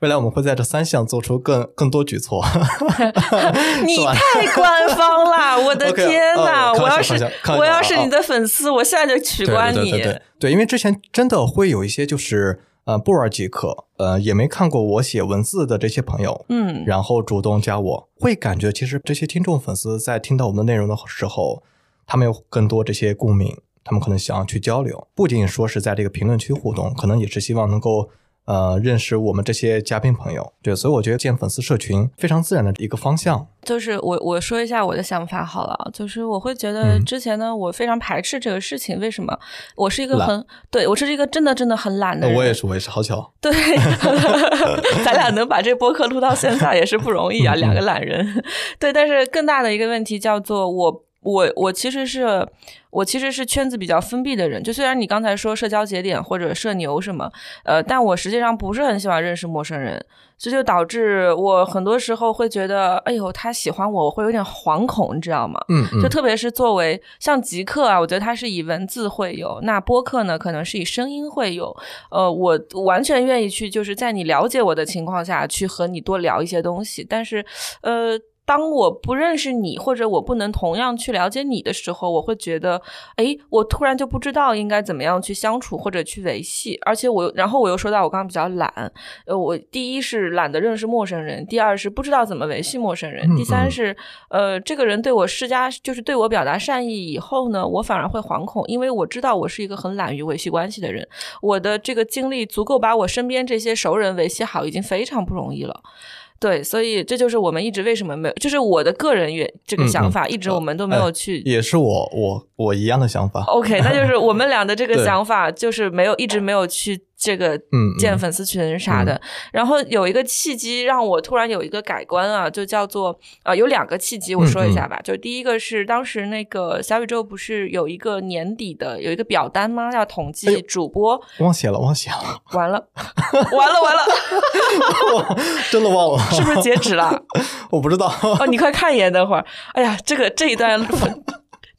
未来我们会在这三项做出更更多举措。<laughs> <laughs>
你太官方了，我的天哪！我要是我要是你的粉丝，我现在就取关
你。对对对对，因为之前真的会有一些就是呃不玩即可，呃也没看过我写文字的这些朋友，
嗯，
然后主动加我，会感觉其实这些听众粉丝在听到我们的内容的时候，他们有更多这些共鸣。他们可能想要去交流，不仅说是在这个评论区互动，可能也是希望能够呃认识我们这些嘉宾朋友。对，所以我觉得建粉丝社群非常自然的一个方向。
就是我我说一下我的想法好了，就是我会觉得之前呢，我非常排斥这个事情。为什么？我是一个很对我是一个真的真的很懒的人。
我也是，我也是，好巧。
对，<laughs> 咱俩能把这播客录到现在也是不容易啊，两个懒人。<laughs> 对，但是更大的一个问题叫做我。我我其实是我其实是圈子比较封闭的人，就虽然你刚才说社交节点或者社牛什么，呃，但我实际上不是很喜欢认识陌生人，这就导致我很多时候会觉得，哎呦，他喜欢我，我会有点惶恐，你知道吗？
嗯嗯。
就特别是作为像极客啊，我觉得他是以文字会有，那播客呢可能是以声音会有，呃，我完全愿意去就是在你了解我的情况下去和你多聊一些东西，但是，呃。当我不认识你，或者我不能同样去了解你的时候，我会觉得，哎，我突然就不知道应该怎么样去相处或者去维系。而且我，然后我又说到我刚刚比较懒，呃，我第一是懒得认识陌生人，第二是不知道怎么维系陌生人，第三是，呃，这个人对我施加就是对我表达善意以后呢，我反而会惶恐，因为我知道我是一个很懒于维系关系的人，我的这个经历足够把我身边这些熟人维系好，已经非常不容易了。对，所以这就是我们一直为什么没有，就是我的个人原这个想法，一直我们都没有去，
也是我我我一样的想法。
OK，那就是我们俩的这个想法，就是没有一直没有去。这个
嗯，
建粉丝群啥的，然后有一个契机让我突然有一个改观啊，就叫做呃，有两个契机，我说一下吧。就第一个是当时那个小宇宙不是有一个年底的有一个表单吗？要统计主播，
忘写了，忘写了，
完了，完了，完
了，<laughs> 真的忘了，
是不是截止了？<laughs>
我不知道
哦，你快看一眼，等会儿。哎呀，这个这一段。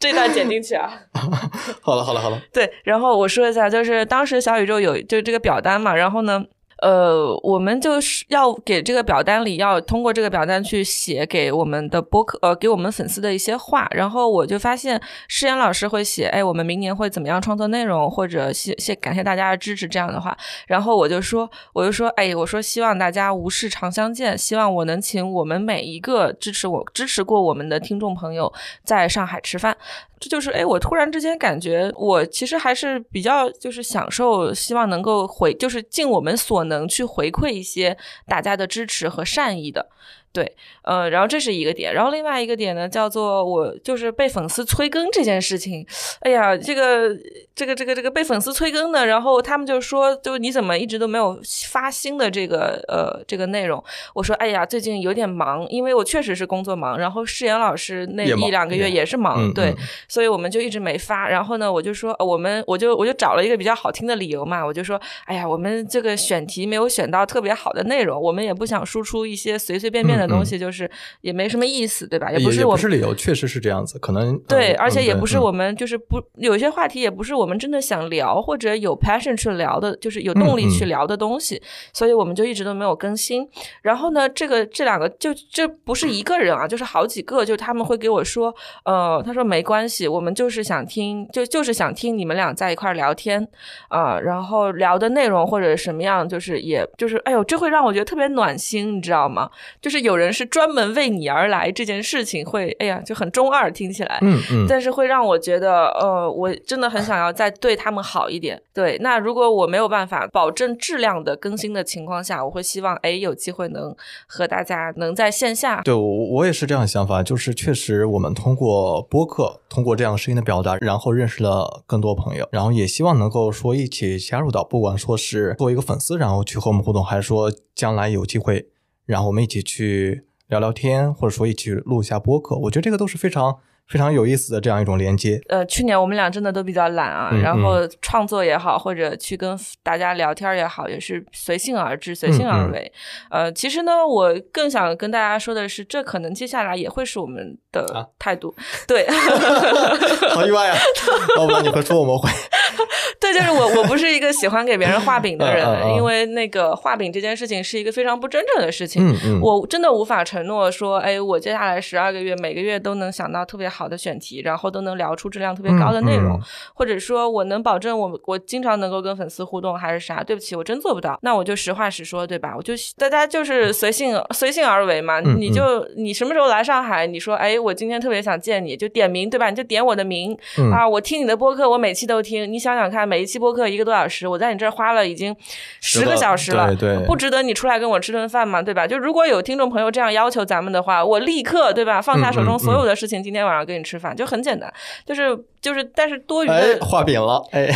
这段剪进去啊！<laughs>
好了好了好了。
对，然后我说一下，就是当时小宇宙有就这个表单嘛，然后呢。呃，我们就是要给这个表单里要通过这个表单去写给我们的播客，呃，给我们粉丝的一些话。然后我就发现诗言老师会写，哎，我们明年会怎么样创作内容，或者谢谢感谢大家的支持这样的话。然后我就说，我就说，哎，我说希望大家无事常相见，希望我能请我们每一个支持我、支持过我们的听众朋友在上海吃饭。这就是，哎，我突然之间感觉，我其实还是比较就是享受，希望能够回，就是尽我们所能去回馈一些大家的支持和善意的。对，呃，然后这是一个点，然后另外一个点呢，叫做我就是被粉丝催更这件事情。哎呀，这个这个这个这个被粉丝催更的，然后他们就说，就你怎么一直都没有发新的这个呃这个内容？我说，哎呀，最近有点忙，因为我确实是工作忙，然后世言老师那一两个月也是忙，对，所以我们就一直没发。然后呢，我就说，我们我就我就找了一个比较好听的理由嘛，我就说，哎呀，我们这个选题没有选到特别好的内容，我们也不想输出一些随随便便的。的东西，就是也没什么意思，对吧？
也
不是我
不是理由，确实是这样子，可能
对，
嗯
而且也不是
嗯
我们就是不有些话题也不是我们真的想聊或者有 passion 去聊的，就是有动力去聊的东西，所以我们就一直都没有更新。然后呢，这个这两个就这不是一个人啊，就是好几个，就他们会给我说，呃，他说没关系，我们就是想听，就就是想听你们俩在一块聊天啊、然后聊的内容或者什么样，就是也就是哎呦，这会让我觉得特别暖心，你知道吗？就是有人是专门为你而来，这件事情会哎呀就很中二，听起来。
嗯嗯，
但是会让我觉得，呃，我真的很想要再对他们好一点。对，那如果我没有办法保证质量的更新的情况下，我会希望，哎，有机会能和大家能在线下。
对我我也是这样的想法，就是确实我们通过播客，通过这样声音的表达，然后认识了更多朋友，然后也希望能够说一起加入到，不管说是作为一个粉丝，然后去和我们互动，还是说将来有机会，然后我们一起去聊聊天，或者说一起录一下播客，我觉得这个都是非常非常有意思的这样一种连接。
呃，去年我们俩真的都比较懒啊，
嗯
然后创作也好，或者去跟大家聊天也好，也是随性而至，随性而为。呃，其实呢，我更想跟大家说的是，这可能接下来也会是我们的
啊
态度。对，<laughs>
好意外啊！<laughs> 要不然你会说我们会 <laughs>
对，就是我，我不是一个喜欢给别人画饼的人，
嗯嗯嗯
因为那个画饼这件事情是一个非常不真正的事情。
嗯嗯，
我真的无法承诺说，哎，我接下来十二个月每个月都能想到特别好的选题，然后都能聊出质量特别高的内容，
嗯嗯
或者说我能保证我我经常能够跟粉丝互动，还是啥？对不起，我真做不到。那我就实话实说，对吧？我就大家就是随性随性而为嘛。
嗯
你就你什么时候来上海？你说，哎，我今天特别想见你，就点名，对吧？你就点我的名、
嗯
啊，我听你的播客，我每期都听。你想想看，每一期播客一个多小时，我在你这儿花了已经十个小时了，
对对
不值得你出来跟我吃顿饭吗？对吧？就如果有听众朋友这样要求咱们的话，我立刻对吧放下手中所有的事情，今天晚上跟你吃饭，就很简单，就是就是，但是多余
画饼了，哎，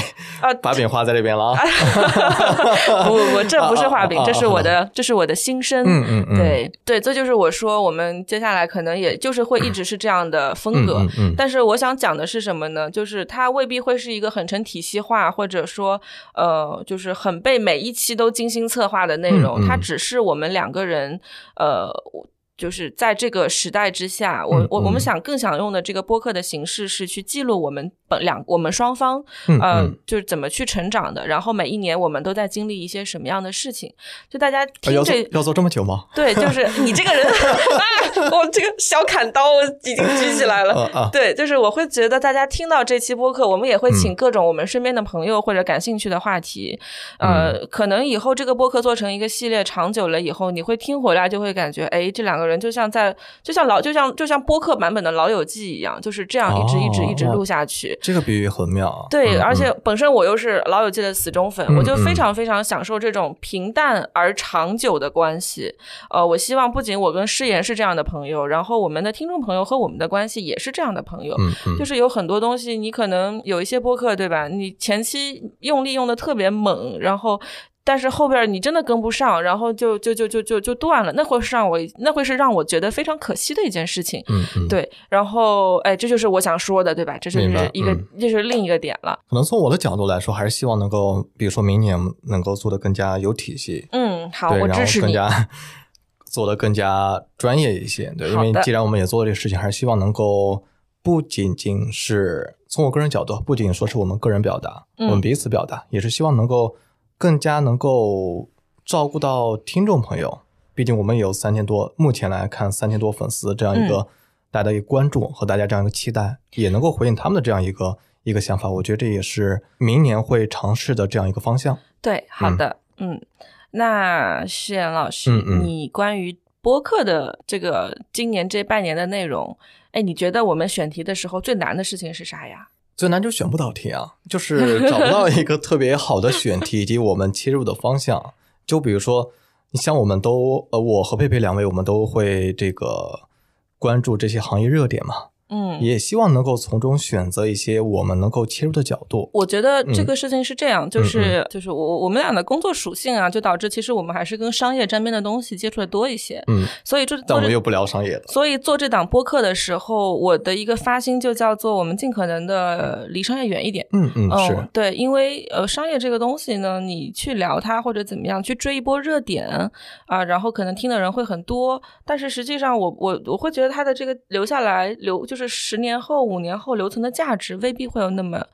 啊，
把饼画在这边了啊！<laughs> <laughs>
不不不，这不是画饼这是我的，这是我的心声。
嗯嗯嗯，
对对，这就是我说，我们接下来可能也就是会一直是这样的风格。
嗯嗯嗯
但是我想讲的是什么呢？就是它未必会是一个很成体系化，或者说呃，就是很被每一期都精心策划的内容。它只是我们两个人呃。就是在这个时代之下，我
嗯
我我们
嗯。
想更想用的这个播客的形式是去记录我们本两我们双方
嗯
就是怎么去成长的，然后每一年我们都在经历一些什么样的事情，就大家听这
要做这么久吗？
对，就是 <laughs> 你这个人啊，我这个小砍刀我已经举起来了。
啊啊，
对，就是我会觉得大家听到这期播客，我们也会
嗯
请各种我们身边的朋友或者感兴趣的话题。呃，可能以后这个播客做成一个系列，长久了以后，你会听回来就会感觉，哎，这两个人就像在，就像老，就像就像播客版本的《老友记》一样，就是这样一直一直一直
哦
录下去。
这个比喻很妙啊。
对，
嗯
而且
嗯
本身我又是《老友记》的死忠粉，
嗯
我就非
嗯
常非常享受这种平淡而长久的关系。呃，我希望不仅我跟诗言是这样的朋友，然后我们的听众朋友和我们的关系也是这样的朋友。
嗯嗯，
就是有很多东西，你可能有一些播客，对吧？你前期用力用的特别猛，然后。但是后边你真的跟不上，然后就就就就就就断了，那会是让我那会是让我觉得非常可惜的一件事情。
嗯嗯，
对，然后哎，这就是我想说的，对吧？这就是一个，
嗯
这是另一个点了。
可能从我的角度来说，还是希望能够，比如说明年能够做的更加有体系，
嗯，好，我支持你。
更加做的更加专业一些，对，因为既然我们也做了这个事情，还是希望能够不仅仅是从我个人角度，不仅说是我们个人表达，
嗯
我们彼此表达，也是希望能够更加能够照顾到听众朋友。毕竟我们有三千多，目前来看三千多粉丝这样一个
嗯
大家的一个关注和大家这样一个期待，也能够回应他们的这样一个一个想法。我觉得这也是明年会尝试的这样一个方向。
对，好的，嗯，那诗妍老师，
嗯嗯
你关于播客的这个今年这半年的内容，哎，你觉得我们选题的时候最难的事情是啥呀？
最难就选不到题啊，就是 <laughs> 找不到一个特别好的选题以及我们切入的方向。就比如说，你像我们都呃，我和佩佩两位，我们都会这个关注这些行业热点嘛。
嗯，
也希望能够从中选择一些我们能够切入的角度。
我觉得这
嗯
个事情是这样，就是就是我我们俩的工作属性啊，就导致其实我们还是跟商业沾边的东西接触的多一些，
嗯，
所以这
但我们又不聊商业的。
所以做这档播客的时候，我的一个发心就叫做我们尽可能的离商业远一点。
嗯嗯，
哦
是，
对，因为呃，商业这个东西呢，你去聊它或者怎么样，去追一波热点啊、然后可能听的人会很多，但是实际上我我我会觉得它的这个留下来留，就是十年后、五年后留存的价值未必会有那么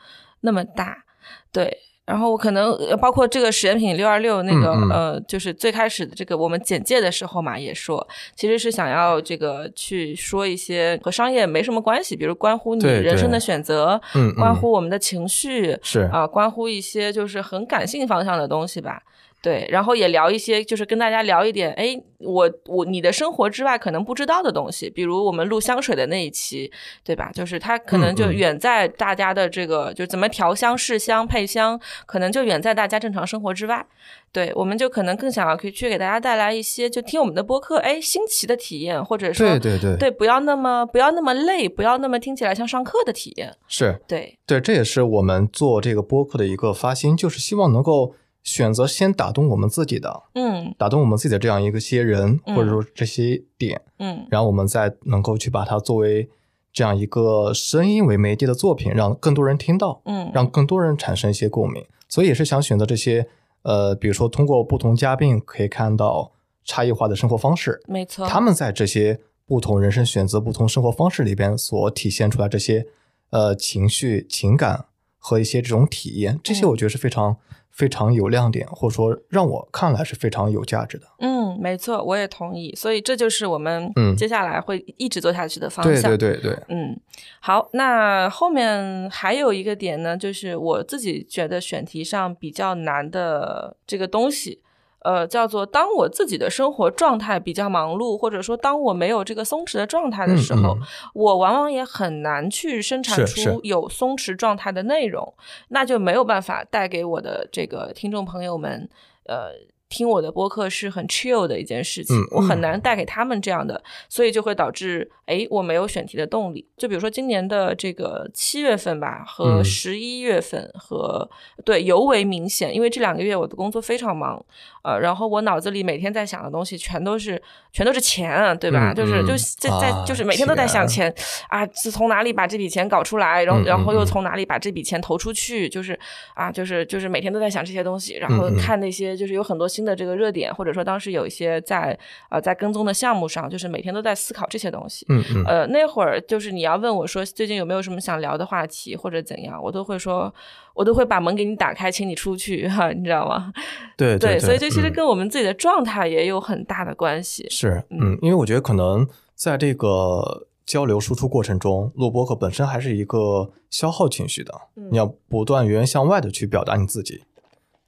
那么大，对。然后我可能呃包括这个实验品六二六那个、
嗯嗯
呃，就是最开始的这个我们简介的时候嘛，也说其实是想要这个去说一些和商业没什么关系，比如关乎你人生的选择，关乎我们的情绪，
是
啊，关乎一些就是很感性方向的东西吧。对，然后也聊一些，就是跟大家聊一点，哎，我我你的生活之外可能不知道的东西，比如我们录香水的那一期，对吧？就是它可能就远在大家的这个，就怎么调香、试香、配香，可能就远在大家正常生活之外。对，我们就可能更想要去去给大家带来一些，就听我们的播客，哎，新奇的体验，或者说
对对对
对，不要那么不要那么累，不要那么听起来像上课的体验。
是
对，
对，这也是我们做这个播客的一个发心，就是希望能够选择先打动我们自己的，
嗯。
打动我们自己的这样一个些人，
嗯
或者说这些点，
嗯。
然后我们再能够去把它作为这样一个声音为媒介的作品，让更多人听到，
嗯，
让更多人产生一些共鸣。所以也是想选择这些，呃，比如说通过不同嘉宾可以看到差异化的生活方式，
没错，
他们在这些不同人生选择、不同生活方式里边所体现出来这些呃情绪、情感和一些这种体验，这些
嗯。
我觉得是非常、非常有亮点，或者说让我看来是非常有价值的。
嗯，没错，我也同意。所以这就是我们
嗯
接下来会一直做下去的方
对
向。
对对对，
嗯，好，那后面还有一个点呢，就是我自己觉得选题上比较难的这个东西，呃，叫做当我自己的生活状态比较忙碌，或者说当我没有这个松弛的状态的时候，
嗯嗯
我往往也很难去生产出有松弛状态的内容，那就没有办法带给我的这个听众朋友们，呃。听我的播客是很 chill 的一件事情，
嗯
我很难带给他们这样的，所以就会导致，哎，我没有选题的动力。就比如说今年的这个七月份吧，和
嗯
十一月份和、对尤为明显，因为这两个月我的工作非常忙，呃，然后我脑子里每天在想的东西全都是全都是钱啊，对吧？
嗯
就是
嗯
就在在、
啊
就是每天都在想
钱
钱啊，是从哪里把这笔钱搞出来，然后
嗯
然后又从哪里把这笔钱投出去，就是啊，就是就是每天都在想这些东西，然后看那些就是有很多新的这个热点，或者说当时有一些在呃在跟踪的项目上，就是每天都在思考这些东西。
嗯嗯，
呃，那会儿就是你要问我说最近有没有什么想聊的话题或者怎样，我都会说，我都会把门给你打开，请你出去哈，你知道吗？<laughs>
对对，
所以这其实
嗯
跟我们自己的状态也有很大的关系。
是，
嗯
嗯，因为我觉得可能在这个交流输出过程中，录播课本身还是一个消耗情绪的，
嗯
你要不断源源向外的去表达你自己。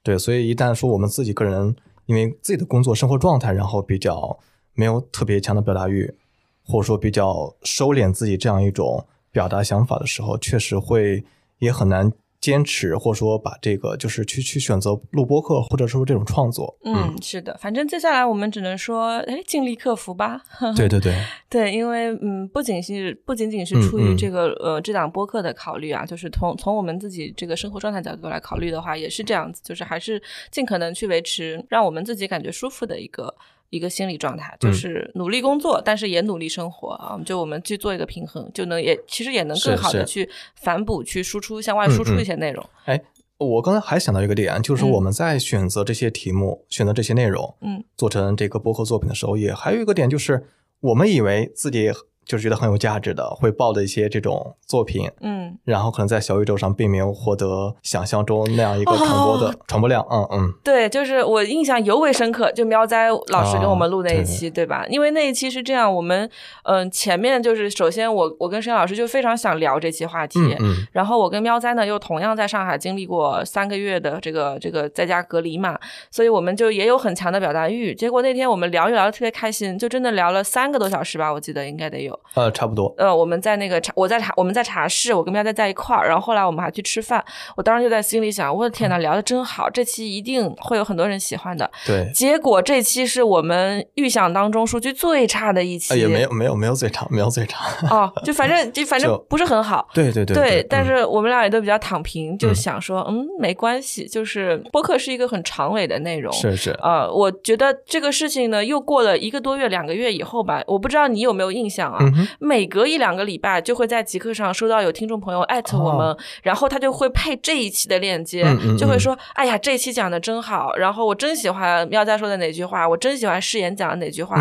对，所以一旦说我们自己个人因为自己的工作生活状态，然后比较没有特别强的表达欲，或者说比较收敛自己这样一种表达想法的时候，确实会也很难坚持，或者说把这个就是去去选择录播课，或者说这种创作。
嗯，是的，反正接下来我们只能说，哎，尽力克服吧。<laughs>
对对对，
对，因为嗯，不仅是不仅仅是
嗯
出于
嗯
这个、呃这档播客的考虑啊，就是从从我们自己这个生活状态角度来考虑的话，也是这样子，就是还是尽可能去维持让我们自己感觉舒服的一个一个心理状态，就
嗯。
是努力工作，但是也努力生活啊，就我们去做一个平衡，就能也其实也能更好的去反哺、去输出向外
嗯
输出
嗯
一些内容。
哎，我刚才还想到一个点，就是
嗯。
我们在选择这些题目、选择这些内容，
嗯，
做成这个播客作品的时候，也还有一个点，就是我们以为自己就是觉得很有价值的，会报的一些这种作品，
嗯，
然后可能在小宇宙上并没有获得想象中那样一个传播的、
哦
传播量。嗯嗯，
对，就是我印象尤为深刻，就喵哉老师跟我们录那一
啊
期，对吧？因为那一期是这样，我们嗯、前面就是首先我我跟申老师就非常想聊这期话题，
嗯嗯
然后我跟喵哉呢又同样在上海经历过三个月的这个这个在家隔离嘛，所以我们就也有很强的表达欲。结果那天我们聊一聊得特别开心，就真的聊了三个多小时吧，我记得应该得有。友，
呃，差不多。
呃，我们在那个茶，我在茶，我们在茶室，我跟喵在在一块儿，然后后来我们还去吃饭，我当时就在心里想，我的天呐，聊的真好，这期一定会有很多人喜欢的。
对，
结果这期是我们预想当中数据最差的一期，
也没有没有没有最差，没有最差。
哦，<laughs> 就反正就反正不是很好。
对对对
对，但是我们俩也都比较躺平，就想说，嗯，没关系，就是播客是一个很长尾的内容。
是是。
呃，我觉得这个事情呢，又过了一个多月、两个月以后吧，我不知道你有没有印象啊？每隔一两个礼拜就会在极客上收到有听众朋友艾特我们，然后他就会配这一期的链接，就会说：“哎呀，这一期讲的真好，然后我真喜欢喵在说的哪句话，我真喜欢誓言讲的哪句话。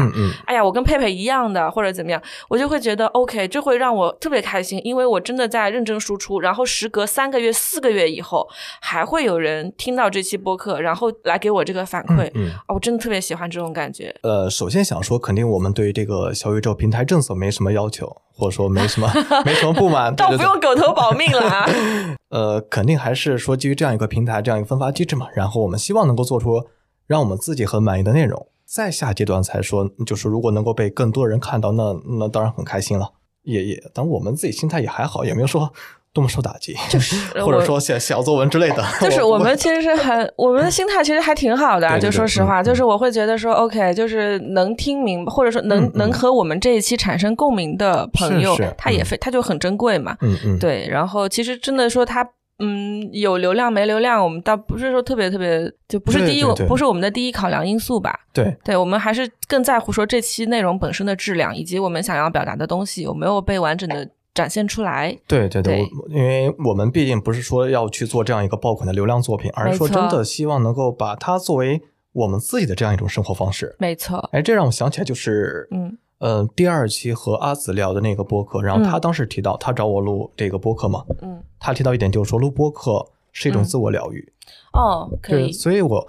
哎呀，我跟佩佩一样的，或者怎么样，我就会觉得 OK，这会让我特别开心，因为我真的在认真输出，然后时隔三个月、四个月以后，还会有人听到这期播客，然后来给我这个反馈。哦，我真的特别喜欢这种感觉。
呃，首先想说，肯定我们对于这个小宇宙平台政策没什么要求，或者说没什么 <laughs> 没什么不满，
倒不用狗头保命了啊。<laughs>
呃，肯定还是说基于这样一个平台，这样一个分发机制嘛，然后我们希望能够做出让我们自己很满意的内容。再下阶段才说，就是如果能够被更多人看到，那那当然很开心了。也也，但我们自己心态也还好，也没有说。多么受打击，
就是 <laughs>
或者说写小作文之类的，<laughs>
就是我们其实是很，我们的心态其实还挺好的。就说实话，就是我会觉得说，OK，就是能听明，或者说能能和我们这一期产生共鸣的朋友，他也非他就很珍贵嘛。
嗯嗯。
对，然后其实真的说他，嗯，有流量没流量，我们倒不是说特别特别，就不是第一，不是我们的第一考量因素吧。
对，
对我们还是更在乎说这期内容本身的质量，以及我们想要表达的东西有没有被完整的。展现出来，
对对对，因为我们毕竟不是说要去做这样一个爆款的流量作品，而是说真的希望能够把它作为我们自己的这样一种生活方式。
没错，
哎，这让我想起来就是，嗯。呃，第二期和阿紫聊的那个播客，然后他当时提到他找我录这个播客嘛，嗯，他提到一点就是说录播客是一种自我疗愈。
哦，可以，
所以我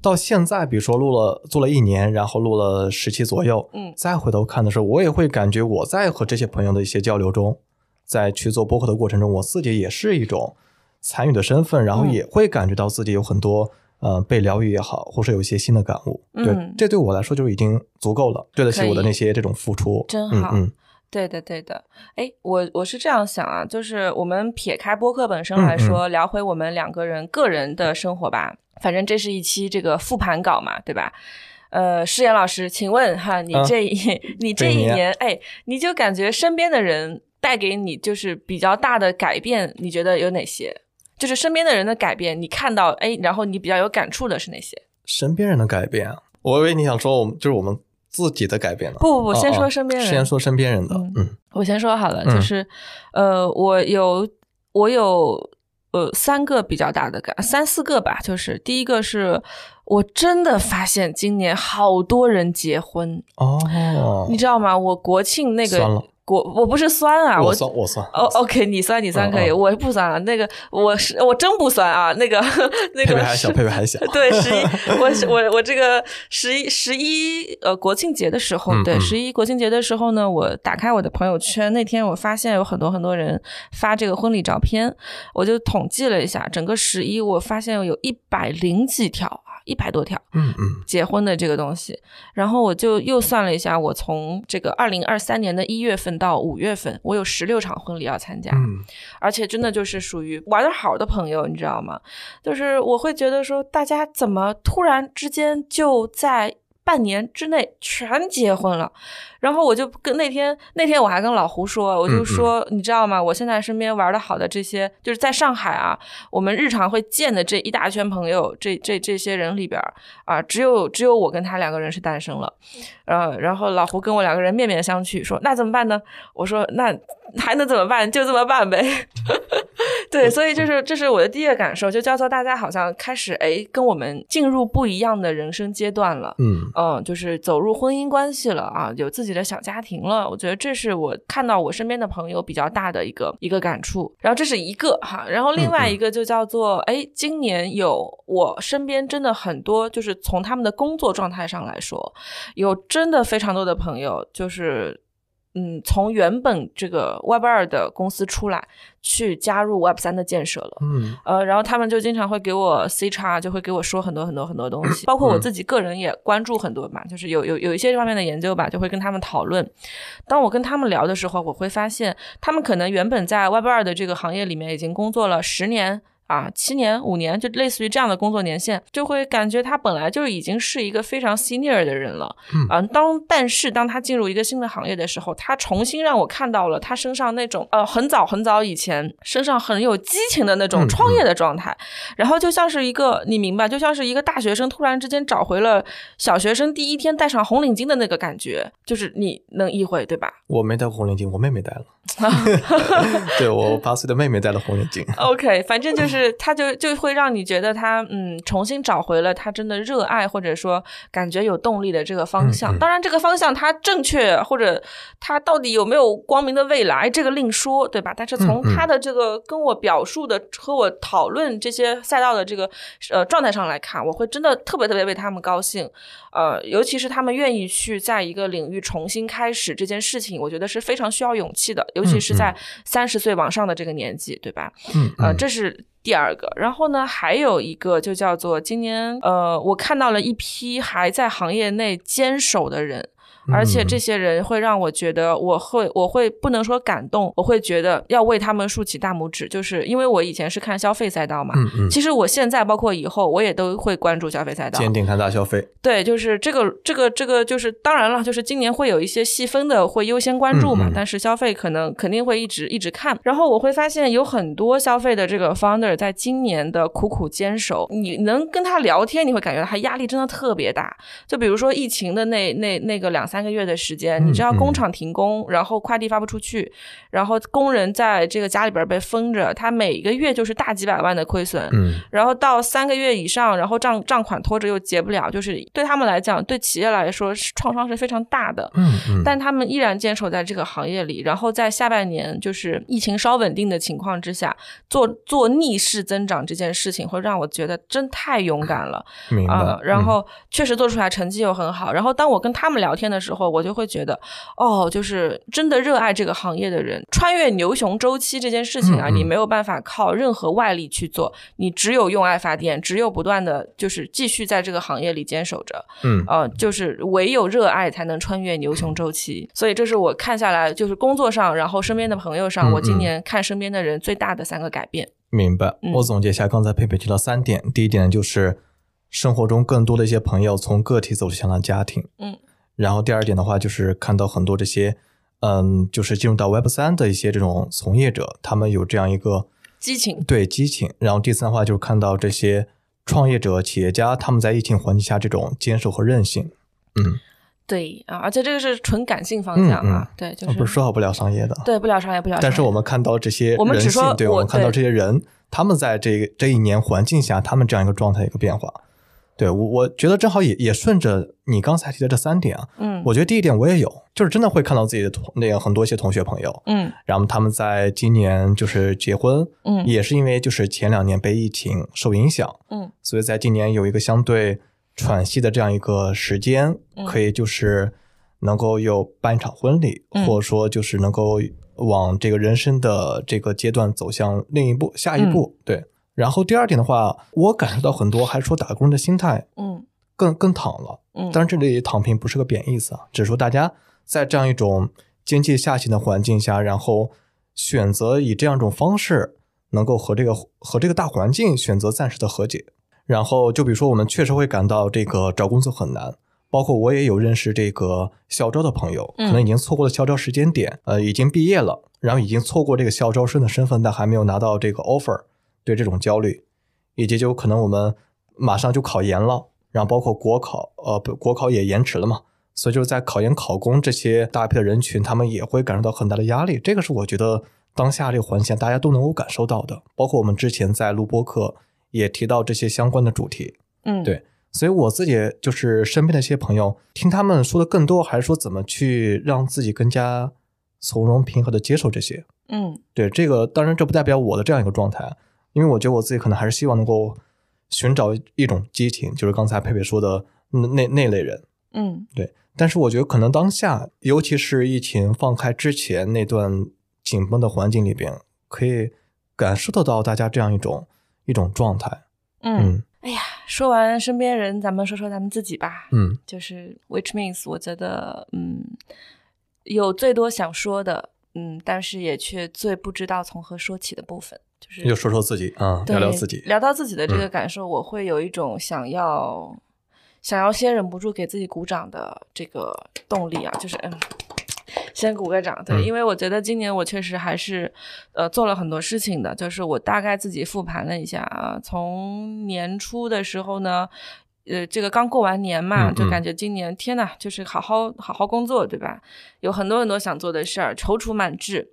到现在，比如说录了做了一年，然后录了十期左右，嗯，再回头看的时候，我也会感觉我在和这些朋友的一些交流中。在去做播客的过程中，我自己也是一种参与的身份，然后也会感觉到自己有很多呃被疗愈也好，或是有一些新的感悟。对，这对我来说就已经足够了，对得起我的那些这种付出。
真好，对的，对的。哎，我我是这样想啊，就是我们撇开播客本身来说，聊回我们两个人个人的生活吧。反正这是一期这个复盘稿嘛，对吧？呃，诗言老师，请问哈，你这一 <laughs> 你这一年，哎，你就感觉身边的人。带给你就是比较大的改变，你觉得有哪些？就是身边的人的改变，你看到哎，然后你比较有感触的是哪些？
身边人的改变，我以为你想说我们就是我们自己的改变了。
不不不，先说身边人，
先说身边人的。嗯，
我先说好了，就是呃，我有我有呃三个比较大的改，三四个吧。就是第一个是我真的发现今年好多人结婚
哦，
你知道吗？我国庆那个。我我不是酸啊，
我酸我酸。
哦，OK，你酸你酸可以，我不酸啊。那个我是我真不酸啊。那个 <laughs> 那个
佩佩还小，佩佩还小。
对，十一我我我这个十一十一呃国庆节的时候，对十一国庆节的时候呢，我打开我的朋友圈，那天我发现有很多很多人发这个婚礼照片，我就统计了一下，整个十一我发现有一百零几条。一百多条，
嗯嗯，
结婚的这个东西，然后我就又算了一下，我从这个二零二三年的一月份到五月份，我有十六场婚礼要参加，
嗯，
而且真的就是属于玩的好的朋友，你知道吗？就是我会觉得说，大家怎么突然之间就在。半年之内全结婚了，然后我就跟那天那天我还跟老胡说，我就说你知道吗？我现在身边玩的好的这些，就是在上海啊，我们日常会见的这一大圈朋友，这这这些人里边啊，只有只有我跟他两个人是单身了，呃，然后老胡跟我两个人面面相觑，说那怎么办呢？我说那还能怎么办？就这么办呗。<laughs> 对，所以就是这是我的第一个感受，就叫做大家好像开始哎跟我们进入不一样的人生阶段了，
嗯。
嗯，就是走入婚姻关系了啊，有自己的小家庭了。我觉得这是我看到我身边的朋友比较大的一个一个感触。然后这是一个哈，然后另外一个就叫做哎，今年有我身边真的很多，就是从他们的工作状态上来说，有真的非常多的朋友，就是嗯，从原本这个 Web 二的公司出来，去加入 Web 三的建设了。
嗯
呃，然后他们就经常会给我 C 叉，就会给我说很多很多很多东西，包括我自己个人也关注很多嘛，就是有有有一些这方面的研究吧，就会跟他们讨论。当我跟他们聊的时候，我会发现，他们可能原本在 Web 二的这个行业里面已经工作了十年。啊，七年、五年，就类似于这样的工作年限，就会感觉他本来就已经是一个非常 senior 的人了。
嗯
啊，当但是当他进入一个新的行业的时候，他重新让我看到了他身上那种呃很早很早以前身上很有激情的那种
嗯
创业的状态，然后就像是一个你明白，就像是一个大学生突然之间找回了小学生第一天戴上红领巾的那个感觉，就是你能意会对吧？
我没戴红领巾，我妹妹戴了。<laughs> <laughs> 对我八岁的妹妹戴了红领巾。
OK，反正就是他就就会让你觉得他嗯重新找回了他真的热爱或者说感觉有动力的这个方向。当然，这个方向它正确或者他到底有没有光明的未来，这个另说，对吧？但是从他的这个跟我表述的和我讨论这些赛道的这个呃状态上来看，我会真的特别特别为他们高兴。呃，尤其是他们愿意去在一个领域重新开始这件事情，我觉得是非常需要勇气的，尤其是在三十岁往上的这个年纪，对吧？
嗯
呃，
嗯
这是第二个。然后呢，还有一个就叫做今年，呃，我看到了一批还在行业内坚守的人。而且
嗯
这些人会让我觉得，我会我会不能说感动，我会觉得要为他们竖起大拇指，就是因为我以前是看消费赛道嘛，
嗯嗯，
其实我现在包括以后，我也都会关注消费赛道。
坚定看大消费。
对，就是这个这个这个，就是当然了，就是今年会有一些细分的会优先关注嘛，
嗯嗯
但是消费可能肯定会一直一直看。然后我会发现有很多消费的这个 founder 在今年的苦苦坚守，你能跟他聊天，你会感觉他压力真的特别大。就比如说疫情的那那那个两三个月的时间，你知道工厂停工，然后快递发不出去，然后工人在这个家里边被封着，他每个月就是大几百万的亏损。
嗯
然后到三个月以上，然后账账款拖着又结不了，就是对他们来讲，对企业来说是创伤是非常大的。
嗯嗯，
但他们依然坚守在这个行业里，然后在下半年就是疫情稍稳定的情况之下，做做逆势增长这件事情，会让我觉得真太勇敢了
明白。
啊、然
嗯
后确实做出来成绩又很好。然后当我跟他们聊天的时候，我就会觉得，哦，就是真的热爱这个行业的人，穿越牛熊周期这件事情啊，
嗯嗯
你没有办法靠任何外力去做，你只有用爱发电，只有不断的就是继续在这个行业里坚守着。
嗯
呃，就是唯有热爱才能穿越牛熊周期，所以这是我看下来，就是工作上，然后身边的朋友上，
嗯
我今
嗯
年看身边的人最大的三个改变。
明白
嗯。
我总结一下，刚才佩佩提到三点，第一点就是生活中更多的一些朋友从个体走向了家庭，
嗯，
然后第二点的话就是看到很多这些，嗯，就是进入到 Web 三的一些这种从业者，他们有这样一个
激情，
对激情，然后第三的话就是看到这些创业者、企业家他们在疫情环境下这种坚守和韧性，嗯，
对啊，而且这个是纯感性方向啊，对，就是
不是说好不了商业的，
对不聊商业，不聊商业。
但是我们看到这些
我们
人性，
只说
对我们看到这些人，他们在这个这一年环境下，他们这样一个状态一个变化。对我，我觉得正好也也顺着你刚才提的这三点啊，
嗯。
我觉得第一点我也有，就是真的会看到自己的同那个很多一些同学朋友，
嗯。
然后他们在今年就是结婚，
嗯。
也是因为就是前两年被疫情受影响，
嗯。
所以在今年有一个相对喘息的这样一个时间，
嗯。
可以就是能够有办一场婚礼，
嗯。
或者说就是能够往这个人生的这个阶段走向另一步、下一步。
嗯。
对，然后第二点的话，我感受到很多还是说打工人的心态
嗯
更更躺了。
嗯，
当然，这里躺平不是个贬义词啊，只是说大家在这样一种经济下行的环境下，然后选择以这样一种方式，能够和这个和这个大环境选择暂时的和解。然后就比如说，我们确实会感到这个找工作很难，包括我也有认识这个校招的朋友，
嗯
可能已经错过了校招时间点，呃，已经毕业了，然后已经错过这个校招生的身份，但还没有拿到这个 offer，对这种焦虑，以及就可能我们马上就考研了，然后包括国考，呃，不，国考也延迟了嘛，所以就是在考研考公这些大批的人群，他们也会感受到很大的压力。这个是我觉得当下这个环境大家都能够感受到的，包括我们之前在录播课也提到这些相关的主题。
嗯
对所以我自己就是身边的一些朋友，听他们说的更多，还是说怎么去让自己更加从容平和的接受这些。
嗯
对这个，当然这不代表我的这样一个状态，因为我觉得我自己可能还是希望能够寻找一种激情，就是刚才佩佩说的那那那类人。
嗯对
但是我觉得可能当下，尤其是疫情放开之前那段紧绷的环境里边，可以感受得到大家这样一种一种状态。
嗯，哎呀，说完身边人，咱们说说咱们自己吧。
嗯，
就是 which means 我觉得，嗯，有最多想说的，嗯，但是也却最不知道从何说起的部分，就是
就说说自己啊，聊聊自己，
聊到自己的这个感受，我会有一种想要想要先忍不住给自己鼓掌的这个动力啊，就是嗯。先鼓个掌，对，因为我觉得今年我确实还是，呃，做了很多事情的。就是我大概自己复盘了一下啊，从年初的时候呢，呃，这个刚过完年嘛，就感觉今年天呐，就是好好好好工作，对吧？有很多很多想做的事儿，踌躇满志。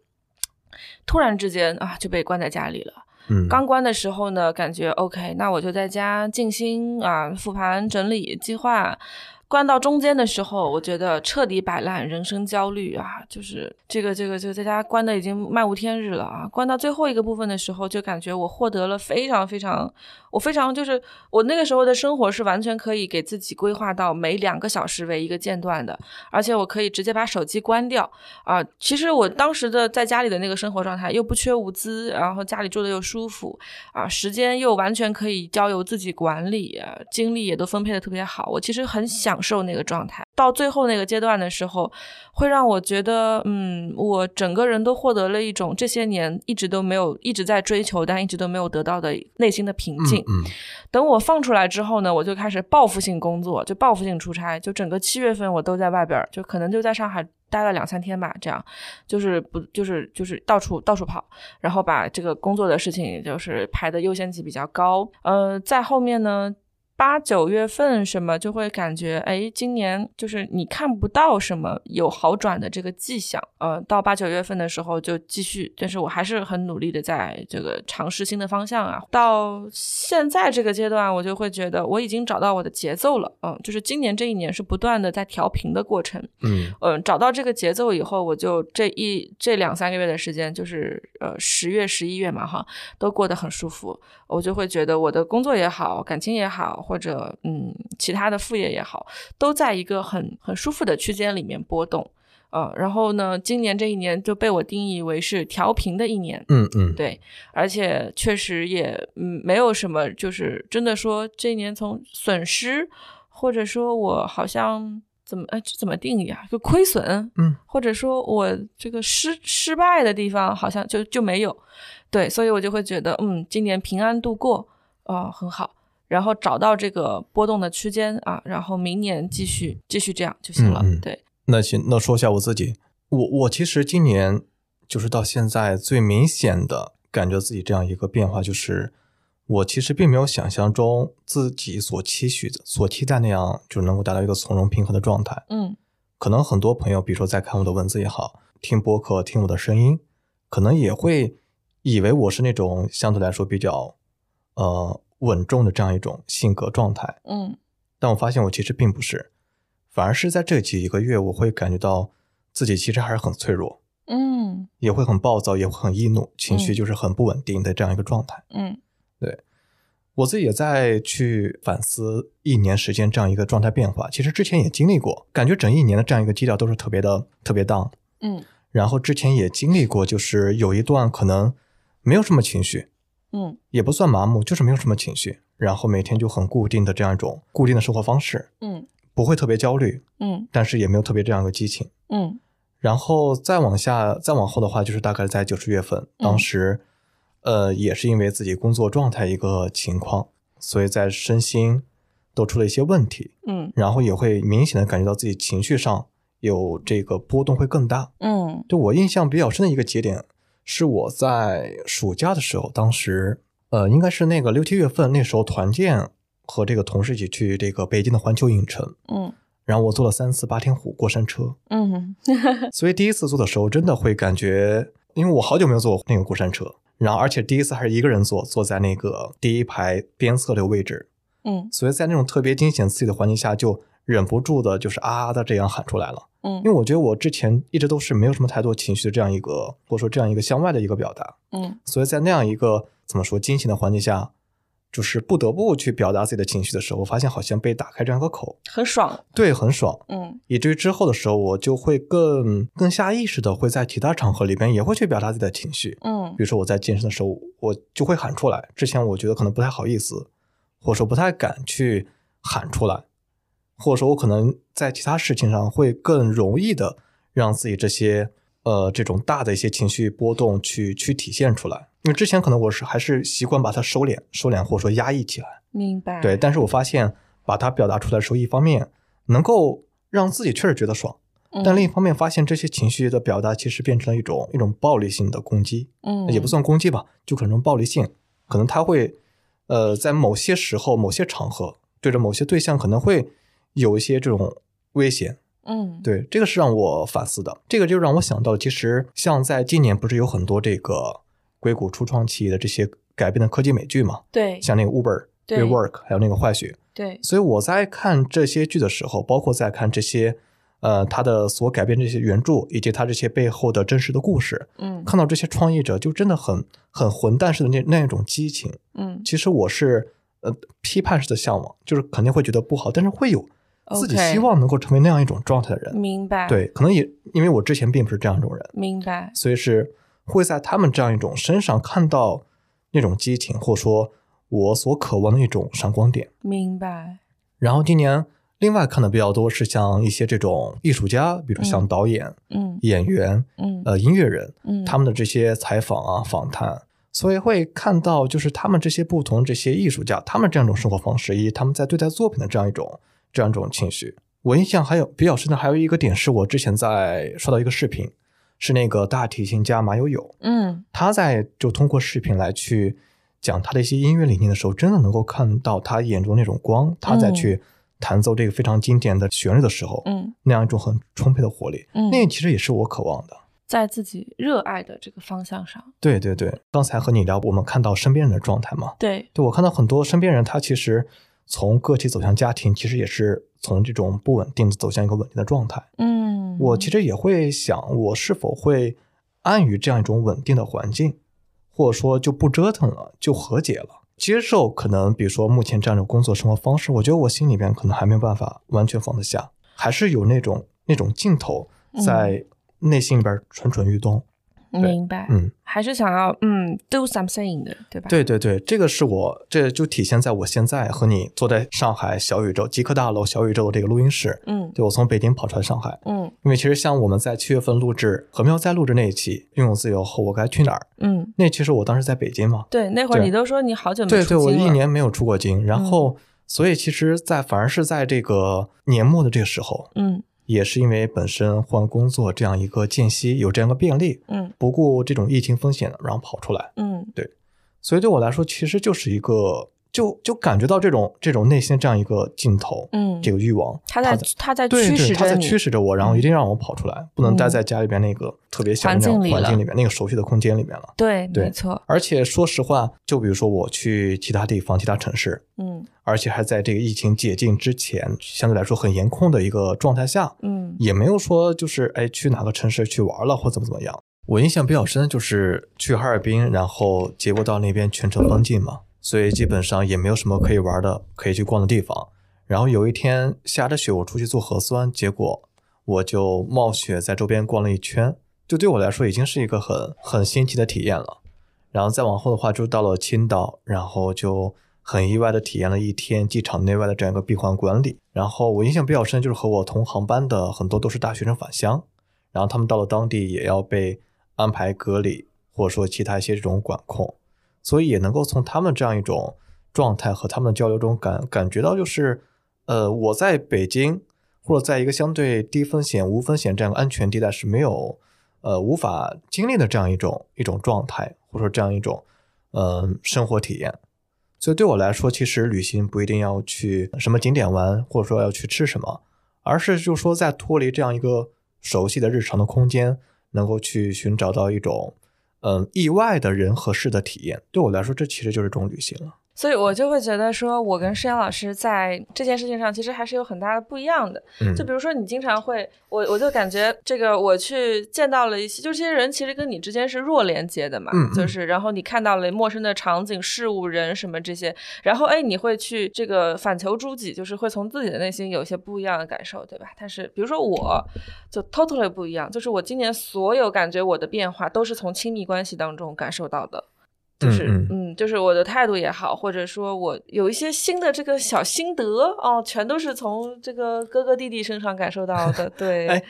突然之间啊，就被关在家里了。
嗯，
刚关的时候呢，感觉 OK，那我就在家静心啊，复盘整理计划。关到中间的时候，我觉得彻底摆烂，人生焦虑啊，就是这个这个就在家关的已经漫无天日了啊。关到最后一个部分的时候，就感觉我获得了非常非常，我非常就是我那个时候的生活是完全可以给自己规划到每两个小时为一个间断的，而且我可以直接把手机关掉啊。其实我当时的在家里的那个生活状态又不缺物资，然后家里住的又舒服啊，时间又完全可以交由自己管理，精力也都分配的特别好。我其实很享受那个状态，到最后那个阶段的时候，会让我觉得，嗯，我整个人都获得了一种这些年一直都没有、一直在追求但一直都没有得到的内心的平静。
嗯，
等我放出来之后呢，我就开始报复性工作，就报复性出差，就整个七月份我都在外边，就可能就在上海待了两三天吧，这样，就是不就是就是到处到处跑，然后把这个工作的事情就是排的优先级比较高。呃，在后面呢。八九月份什么就会感觉，哎，今年就是你看不到什么有好转的这个迹象，呃，到八九月份的时候就继续，但是我还是很努力的在这个尝试新的方向啊。到现在这个阶段，我就会觉得我已经找到我的节奏了，嗯，就是今年这一年是不断的在调频的过程，
嗯
嗯，找到这个节奏以后，我就这一这两三个月的时间，就是呃十月十一月嘛哈，都过得很舒服，我就会觉得我的工作也好，感情也好。或者嗯，其他的副业也好，都在一个很很舒服的区间里面波动，呃，然后呢，今年这一年就被我定义为是调频的一年，
嗯嗯，
对，而且确实也嗯没有什么，就是真的说这一年从损失，或者说我好像怎么哎这怎么定义啊？就亏损，
嗯，
或者说我这个失失败的地方好像就就没有，对，所以我就会觉得嗯，今年平安度过，哦，很好。然后找到这个波动的区间啊，然后明年继续继续这样就行了。对，
那行，那说一下我自己，我我其实今年就是到现在最明显的感觉自己这样一个变化，就是我其实并没有想象中自己所期许的、所期待那样，就能够达到一个从容平和的状态。
嗯，
可能很多朋友，比如说在看我的文字也好，听播客、听我的声音，可能也会以为我是那种相对来说比较呃。稳重的这样一种性格状态，
嗯，
但我发现我其实并不是，反而是在这几个月，我会感觉到自己其实还是很脆弱，
嗯，
也会很暴躁，也会很易怒，情绪就是很不稳定的这样一个状态，
嗯，
对我自己也在去反思一年时间这样一个状态变化，其实之前也经历过，感觉整一年的这样一个基调都是特别的特别 down，
嗯，
然后之前也经历过，就是有一段可能没有什么情绪。
嗯，
也不算麻木，就是没有什么情绪，然后每天就很固定的这样一种固定的生活方式，
嗯，
不会特别焦虑，
嗯，
但是也没有特别这样一个激情，
嗯，
然后再往下再往后的话，就是大概在九十月份，当时，呃，也是因为自己工作状态一个情况，所以在身心都出了一些问题，
嗯，
然后也会明显的感觉到自己情绪上有这个波动会更大，
嗯，
就我印象比较深的一个节点。是我在暑假的时候，当时呃，应该是那个六七月份，那时候团建和这个同事一起去这个北京的环球影城，
嗯，
然后我坐了三次八天虎过山车，
嗯，<laughs>
所以第一次坐的时候，真的会感觉，因为我好久没有坐过那个过山车，然后而且第一次还是一个人坐，坐在那个第一排边侧的位置，
嗯，
所以在那种特别惊险刺激的环境下，就忍不住的就是啊啊的这样喊出来了。
嗯，
因为我觉得我之前一直都是没有什么太多情绪的这样一个，或者说这样一个向外的一个表达，
嗯，
所以在那样一个怎么说惊险的环境下，就是不得不去表达自己的情绪的时候，我发现好像被打开这样一个口，
很爽。
对，很爽。
嗯
以至于之后的时候，我就会更更下意识的会在其他场合里边也会去表达自己的情绪。
嗯
比如说我在健身的时候，我就会喊出来。之前我觉得可能不太好意思，或者说不太敢去喊出来，或者说我可能在其他事情上会更容易的让自己这些呃这种大的一些情绪波动去去体现出来。因为之前可能我是还是习惯把它收敛、收敛或者说压抑起来，
明白。
对。但是我发现把它表达出来的时候，一方面能够让自己确实觉得爽，
嗯，
但另一方面发现这些情绪的表达其实变成了一种一种暴力性的攻击。
嗯
也不算攻击吧，就可能暴力性，可能他会，呃，在某些时候、某些场合，对着某些对象可能会有一些这种危险。
嗯
对，这个是让我反思的。这个就让我想到，其实像在今年不是有很多这个硅谷初创企业的这些改变的科技美剧嘛，
对
像那个 Uber、
对
WeWork，还有那个坏血。
对
所以我在看这些剧的时候，包括在看这些。呃，他的所改编这些原著，以及他这些背后的真实的故事，
嗯
看到这些创业者就真的很很混蛋似的那那一种激情，
嗯
其实我是呃批判式的向往，就是肯定会觉得不好，但是会有自己希望能够成为那样一种状态的人。
明白。
对，可能也因为我之前并不是这样一种人，
明白。
所以是会在他们这样一种身上看到那种激情，或者说我所渴望的一种闪光点。
明白。
然后今年另外看的比较多是像一些这种艺术家，比如像
嗯
导演、
嗯
演员、
嗯
呃音乐人，
嗯，
他们的这些采访啊、访谈，所以会看到就是他们这些不同这些艺术家，他们这样一种生活方式，以及他们在对待作品的这样一种这样一种情绪。我印象还有比较深的还有一个点是我之前在刷到一个视频，是那个大提琴家马友友，
嗯。
他在就通过视频来去讲他的一些音乐理念的时候，真的能够看到他眼中那种光，他在去弹奏这个非常经典的旋律的时候，
嗯。
那样一种很充沛的活力，
嗯，
那其实也是我渴望的。
在自己热爱的这个方向上，
对对对，刚才和你聊，我们看到身边人的状态嘛，
对，
对我看到很多身边人，他其实从个体走向家庭，其实也是从这种不稳定走向一个稳定的状态。
嗯，
我其实也会想，我是否会安于这样一种稳定的环境，或者说就不折腾了，就和解了，接受可能比如说目前这样的工作生活方式，我觉得我心里边可能还没有办法完全放得下，还是有那种那种劲头在内心里边蠢蠢欲动。
明白，
嗯，
还是想要嗯 do something 的，对吧？，
对对对，这个是我，这就体现在我现在和你坐在上海小宇宙极客大楼小宇宙的这个录音室。
嗯
对我从北京跑出来上海，
嗯。
因为其实像我们在七月份录制何喵在录制那一期《拥有自由后我该去哪儿》，
嗯，
那其实我当时在北京嘛，
对，那会儿你都说你好久没
对对，我一年没有出过京，然后所以其实，在反而是在这个年末的这个时候，
嗯
也是因为本身换工作这样一个间隙有这样一个便利，
嗯。
不顾这种疫情风险，然后跑出来，
嗯。对。
所以对我来说，其实就是一个就就感觉到这种这种内心这样一个劲头，
嗯，
这个欲望，
他在他在驱
对对，他在驱使着我，然后
嗯。
一定让我跑出来，不能待
嗯。
在家里边那个特别小的那种
环境里
面，那个熟悉的空间里面了。
对，
对
没错，
而且说实话，就比如说我去其他地方、其他城市，
嗯
而且还在这个疫情解禁之前，相对来说很严控的一个状态下，
嗯
也没有说就是哎去哪个城市去玩了或怎么怎么样。我印象比较深的就是去哈尔滨，然后结果到那边全程封禁嘛，所以基本上也没有什么可以玩的、可以去逛的地方。然后有一天下着雪，我出去做核酸，结果我就冒雪在周边逛了一圈，就对我来说已经是一个很很新奇的体验了。然后再往后的话，就到了青岛，然后就很意外的体验了一天机场内外的这样一个闭环管理。然后我印象比较深，就是和我同航班的很多都是大学生返乡，然后他们到了当地也要被安排隔离，或者说其他一些这种管控，所以也能够从他们这样一种状态和他们的交流中感感觉到，就是呃，我在北京或者在一个相对低风险、无风险这样安全地带是没有呃无法经历的这样一种一种状态，或者说这样一种呃生活体验。所以对我来说，其实旅行不一定要去什么景点玩，或者说要去吃什么，而是就说在脱离这样一个熟悉的日常的空间，能够去寻找到一种嗯意外的人和事的体验。对我来说，这其实就是一种旅行了。
所以我就会觉得说，我跟施阳老师在这件事情上其实还是有很大的不一样的。
嗯
就比如说，你经常会，我我就感觉这个我去见到了一些，就这些人其实跟你之间是弱连接的嘛，就是然后你看到了陌生的场景、事物、人什么这些，然后哎，你会去这个反求诸己，就是会从自己的内心有一些不一样的感受，对吧？但是比如说我就 totally 不一样，就是我今年所有感觉我的变化都是从亲密关系当中感受到的。就是
嗯
嗯就是我的态度也好，或者说我有一些新的这个小心得哦，全都是从这个哥哥弟弟身上感受到的。<laughs> 对，
哎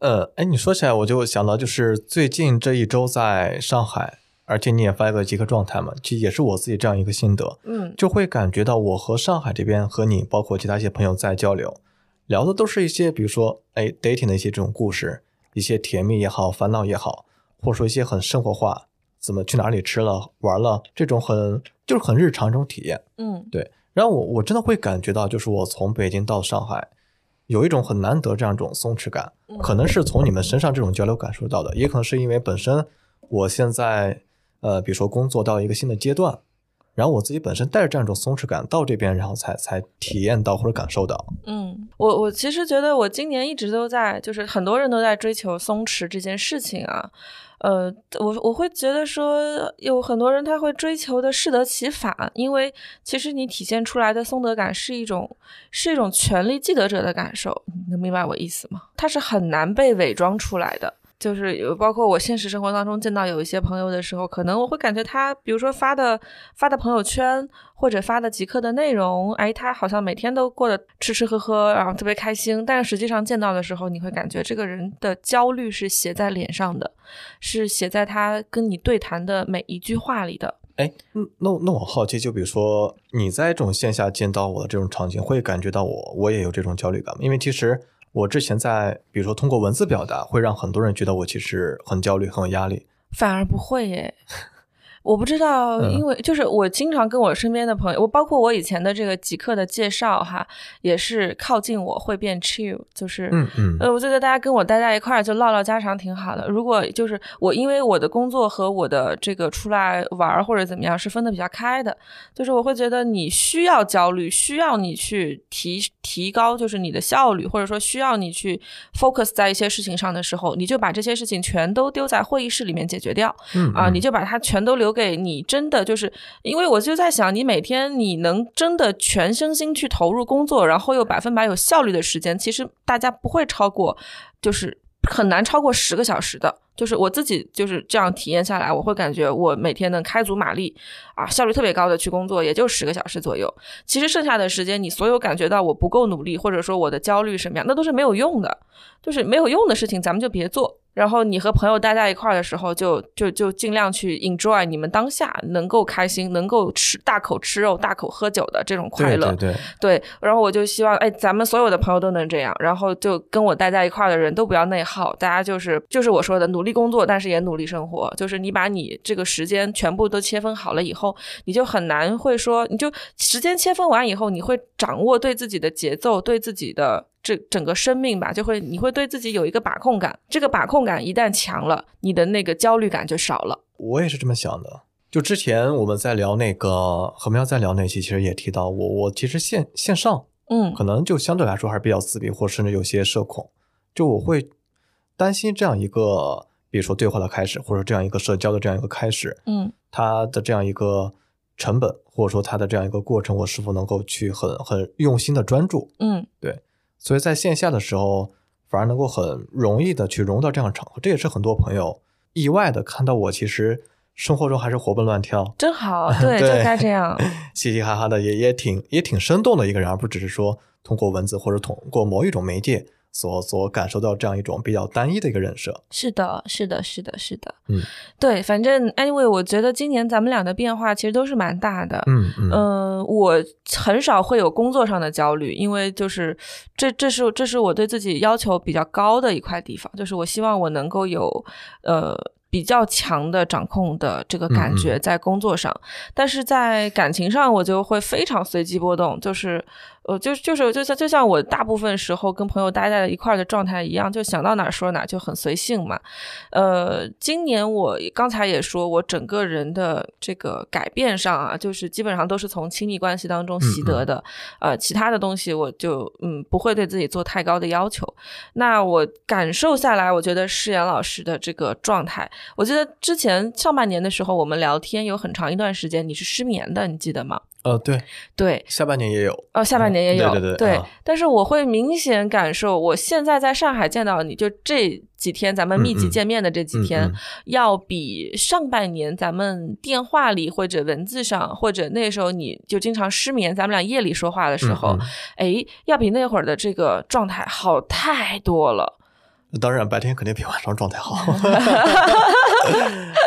呃，哎，你说起来我就想到，就是最近这一周在上海，而且你也发一个极客状态嘛，其实也是我自己这样一个心得，
嗯
就会感觉到我和上海这边和你，包括其他一些朋友在交流，聊的都是一些，比如说，哎，dating 的一些这种故事，一些甜蜜也好，烦恼也好，或者说一些很生活化，怎么去哪里吃了、玩了，这种很就是很日常这种体验。
嗯
对，然后我我真的会感觉到，就是我从北京到上海，有一种很难得这样一种松弛感，
嗯
可能是从你们身上这种交流感受到的，也可能是因为本身我现在呃，比如说工作到一个新的阶段，然后我自己本身带着这样一种松弛感到这边，然后才才体验到或者感受到。
嗯，我我其实觉得我今年一直都在，就是很多人都在追求松弛这件事情啊。呃，我我会觉得说，有很多人他会追求的适得其反，因为其实你体现出来的松德感是一种是一种权力既得者的感受，你能明白我意思吗？它是很难被伪装出来的。就是有包括我现实生活当中见到有一些朋友的时候，可能我会感觉他，比如说发的发的朋友圈或者发的极客的内容，哎，他好像每天都过得吃吃喝喝，然后特别开心，但是实际上见到的时候，你会感觉这个人的焦虑是写在脸上的，是写在他跟你对谈的每一句话里的。
哎，那那我好奇，就比如说你在这种线下见到我的这种场景，会感觉到我我也有这种焦虑感吗？因为其实我之前在比如说通过文字表达，会让很多人觉得我其实很焦虑、很有压力。
反而不会耶。我不知道，
嗯
因为就是我经常跟我身边的朋友，我包括我以前的这个极客的介绍哈，也是靠近我会变 chill，就是
嗯嗯
呃，我觉得大家跟我待在一块儿就唠唠家常挺好的。如果就是我因为我的工作和我的这个出来玩儿或者怎么样是分的比较开的，就是我会觉得你需要焦虑，需要你去提提高就是你的效率，或者说需要你去 focus 在一些事情上的时候，你就把这些事情全都丢在会议室里面解决掉。
嗯
啊，
嗯
你就把它全都留对你真的就是，因为我就在想，你每天你能真的全身心去投入工作，然后又百分百有效率的时间，其实大家不会超过，就是很难超过十个小时的。就是我自己就是这样体验下来，我会感觉我每天能开足马力啊，效率特别高的去工作，也就十个小时左右。其实剩下的时间，你所有感觉到我不够努力，或者说我的焦虑什么样，那都是没有用的。就是没有用的事情，咱们就别做。然后你和朋友待在一块儿的时候就，就就尽量去 enjoy 你们当下能够开心、能够吃大口吃肉、大口喝酒的这种快乐。
对对对，
对，然后我就希望，哎，咱们所有的朋友都能这样，然后就跟我待在一块儿的人都不要内耗，大家就是就是我说的，努力工作，但是也努力生活。就是你把你这个时间全部都切分好了以后，你就很难会说，你就时间切分完以后，你会掌握对自己的节奏，对自己的。这整个生命吧，就会你会对自己有一个把控感，这个把控感一旦强了，你的那个焦虑感就少了。
我也是这么想的。就之前我们在聊那个何喵在聊那期，其实也提到我，我其实线线上
嗯
可能就相对来说还是比较自闭，或甚至有些社恐。就我会担心这样一个，比如说对话的开始，或者这样一个社交的这样一个开始，
嗯
它的这样一个成本，或者说它的这样一个过程，我是否能够去很很用心的专注？
嗯对
所以在线下的时候，反而能够很容易的去融入到这样的场合，这也是很多朋友意外的看到我其实生活中还是活蹦乱跳，
真好，<laughs> 对，就
对
该这样。<laughs>
嘻嘻哈哈的，也也挺也挺生动的一个人，而不只是说通过文字或者通过某一种媒介所所感受到这样一种比较单一的一个人设。
是的，是的，是的，是的，
嗯，
对，反正 anyway，我觉得今年咱们俩的变化其实都是蛮大的。
嗯嗯
嗯、我很少会有工作上的焦虑，因为就是这这是这是我对自己要求比较高的一块地方，就是我希望我能够有呃比较强的掌控的这个感觉在工作上，但是在感情上我就会非常随机波动，就是呃，就就是就像就像我大部分时候跟朋友待在一块儿的状态一样，就想到哪儿说哪儿，就很随性嘛。呃，今年我刚才也说，我整个人的这个改变上啊，就是基本上都是从亲密关系当中习得的，呃，其他的东西我就嗯不会对自己做太高的要求。那我感受下来，我觉得诗妍老师的这个状态。我记得之前上半年的时候，我们聊天有很长一段时间你是失眠的，你记得吗？
呃，对
对，
下半年也有，
哦，下半年也有，
对对对，
但是我会明显感受，我现在在上海见到你就这几天，咱们密集见面的这几天，要比上半年咱们电话里或者文字上，或者那时候你就经常失眠，咱们俩夜里说话的时候，哎，要比那会儿的这个状态好太多了。
当然，白天肯定比晚上状态好。<laughs>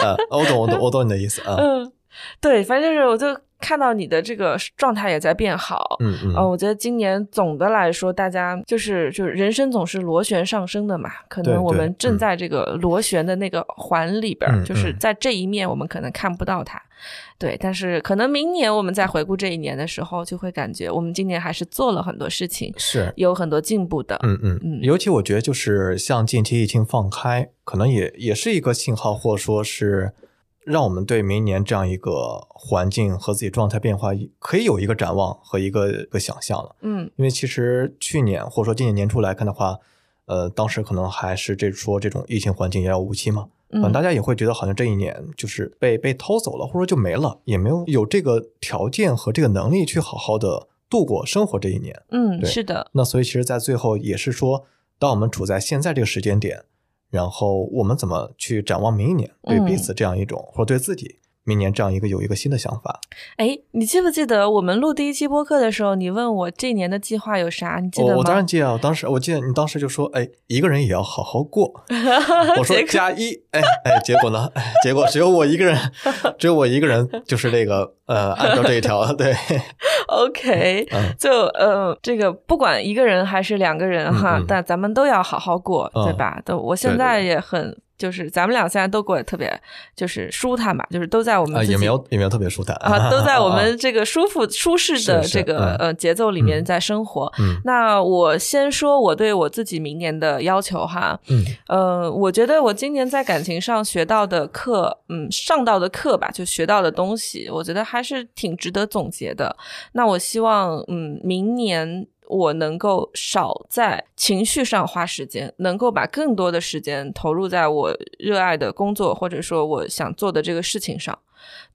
呃，我懂，我懂，我懂你的意思啊。
嗯，对，反正就是，我就看到你的这个状态也在变好。
嗯嗯。
呃，我觉得今年总的来说，大家就是就是人生总是螺旋上升的嘛，可能我们正在这个螺旋的那个环里边，就是在这一面我们可能看不到它。对，但是可能明年我们再回顾这一年的时候，就会感觉我们今年还是做了很多事情，
是
有很多进步的。
嗯嗯嗯。尤其我觉得，就是像近期疫情放开，可能也也是一个信号，或者说是让我们对明年这样一个环境和自己状态变化，可以有一个展望和一个一个想象了。
嗯，
因为其实去年或者说今年年初来看的话，呃，当时可能还是这说这种疫情环境遥遥无期嘛。嗯，大家也会觉得好像这一年就是被被偷走了，或者说就没了，也没有有这个条件和这个能力去好好的度过生活这一年。
嗯，是的。
那所以其实，在最后也是说，当我们处在现在这个时间点，然后我们怎么去展望明年，对彼此这样一种，或者对自己。明年这样一个有一个新的想法，
哎，你记不记得我们录第一期播客的时候，你问我这年的计划有啥？你记得吗？
我当然记得，我当时我记得你当时就说，哎，一个人也要好好过。<laughs> 我说加一，哎哎，结果呢？哎，结果只有我一个人，<laughs> 只有我一个人，就是那个呃，按照这一条，对。<laughs>
OK，就呃，这个不管一个人还是两个人哈，但咱们都要好好过，对吧？都，我现在也很。就是咱们俩现在都过得特别就是舒坦吧，就是都在我们
也没有也没有特别舒坦
啊，都在我们这个舒服舒适的这个呃节奏里面在生活。那我先说我对我自己明年的要求哈，
嗯，
呃，我觉得我今年在感情上学到的课，嗯，上到的课吧，就学到的东西，我觉得还是挺值得总结的。那我希望，嗯，明年。我能够少在情绪上花时间，能够把更多的时间投入在我热爱的工作，或者说我想做的这个事情上。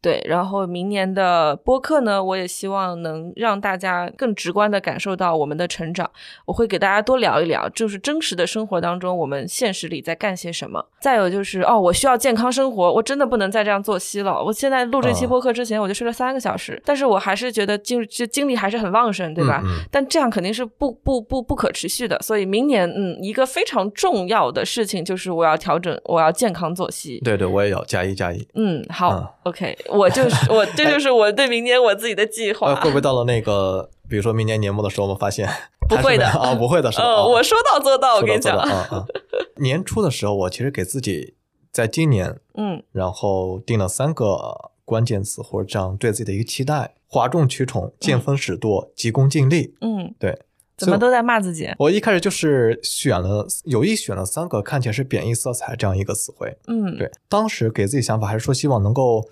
对，然后明年的播客呢，我也希望能让大家更直观的感受到我们的成长。我会给大家多聊一聊，就是真实的生活当中，我们现实里在干些什么。再有就是，哦，我需要健康生活，我真的不能再这样作息了。我现在录这期播客之前，我就睡了三个小时，但是我还是觉得精就精力还是很旺盛，对吧？但这样肯定是不不不不可持续的。所以明年，嗯，一个非常重要的事情就是我要调整，我要健康作息。
对对，我也要加一加一。
嗯，好，OK。我就是我，这就是我对明年我自己的计划。
会不会到了那个，比如说明年年末的时候，我们发现
不会的
啊，不会的，是吧？
我说到做到，我跟你讲。
年初的时候，我其实给自己在今年，
嗯，
然后定了三个关键词，或者这样对自己的一个期待：哗众取宠、见风使舵、急功近利。
嗯，
对。
怎么都在骂自己？
我一开始就是选了有意选了三个看起来是贬义色彩这样一个词汇。
嗯，
对，当时给自己想法还是说希望能够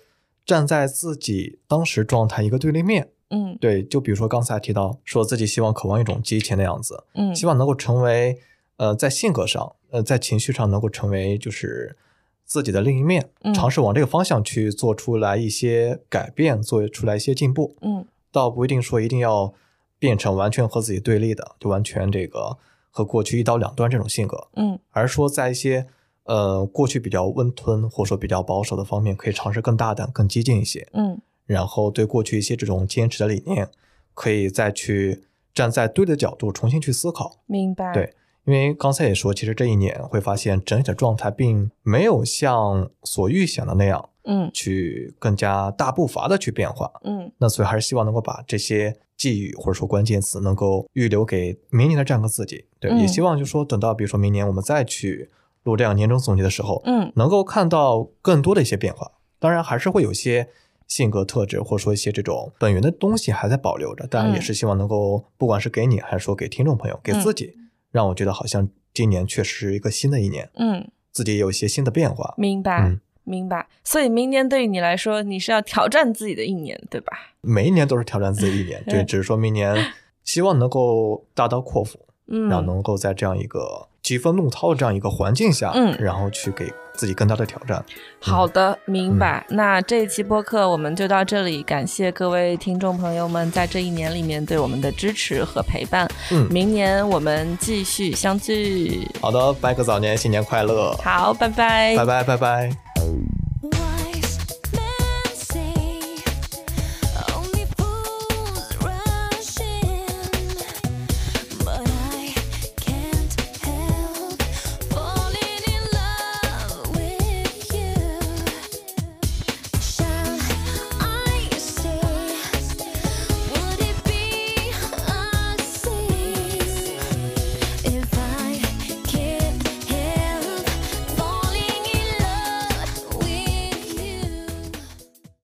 站在自己当时状态一个对立面。
嗯，
对，就比如说刚才提到说自己希望渴望一种激情的样子。
嗯，
希望能够成为呃在性格上呃在情绪上能够成为就是自己的另一面，尝试往这个方向去做出来一些改变，做出来一些进步。
嗯，
倒不一定说一定要。变成完全和自己对立的，就完全这个和过去一刀两断这种性格，
嗯，
而说在一些呃过去比较温吞或者说比较保守的方面，可以尝试更大胆、更激进一些，
嗯，
然后对过去一些这种坚持的理念，可以再去站在对的角度重新去思考，
明白？
对，因为刚才也说，其实这一年会发现整体的状态并没有像所预想的那样，
嗯，
去更加大步伐的去变化，
嗯，
那所以还是希望能够把这些。寄语或者说关键词能够预留给明年的这样一个自己，对，也希望就说等到比如说明年我们再去录这样年终总结的时候，
嗯
能够看到更多的一些变化。当然，还是会有一些性格特质，或者说一些这种本源的东西还在保留着。当然，也是希望能够，不管是给你，还是说给听众朋友，给自己，让我觉得好像今年确实是一个新的一年，
嗯，
自己也有一些新的变化。
明白、
嗯
明白。所以明年对于你来说，你是要挑战自己的一年，对吧？
每一年都是挑战自己一年，对 <laughs> 只是说明年希望能够大刀阔斧，
嗯，
然后能够在这样一个疾风怒涛的这样一个环境下，
嗯
然后去给自己更大的挑战。
好的，明白。
嗯
那这一期播客我们就到这里，感谢各位听众朋友们在这一年里面对我们的支持和陪伴。
嗯，
明年我们继续相聚。
好的，拜个早年，新年快乐，
好，拜拜。
拜拜，拜拜。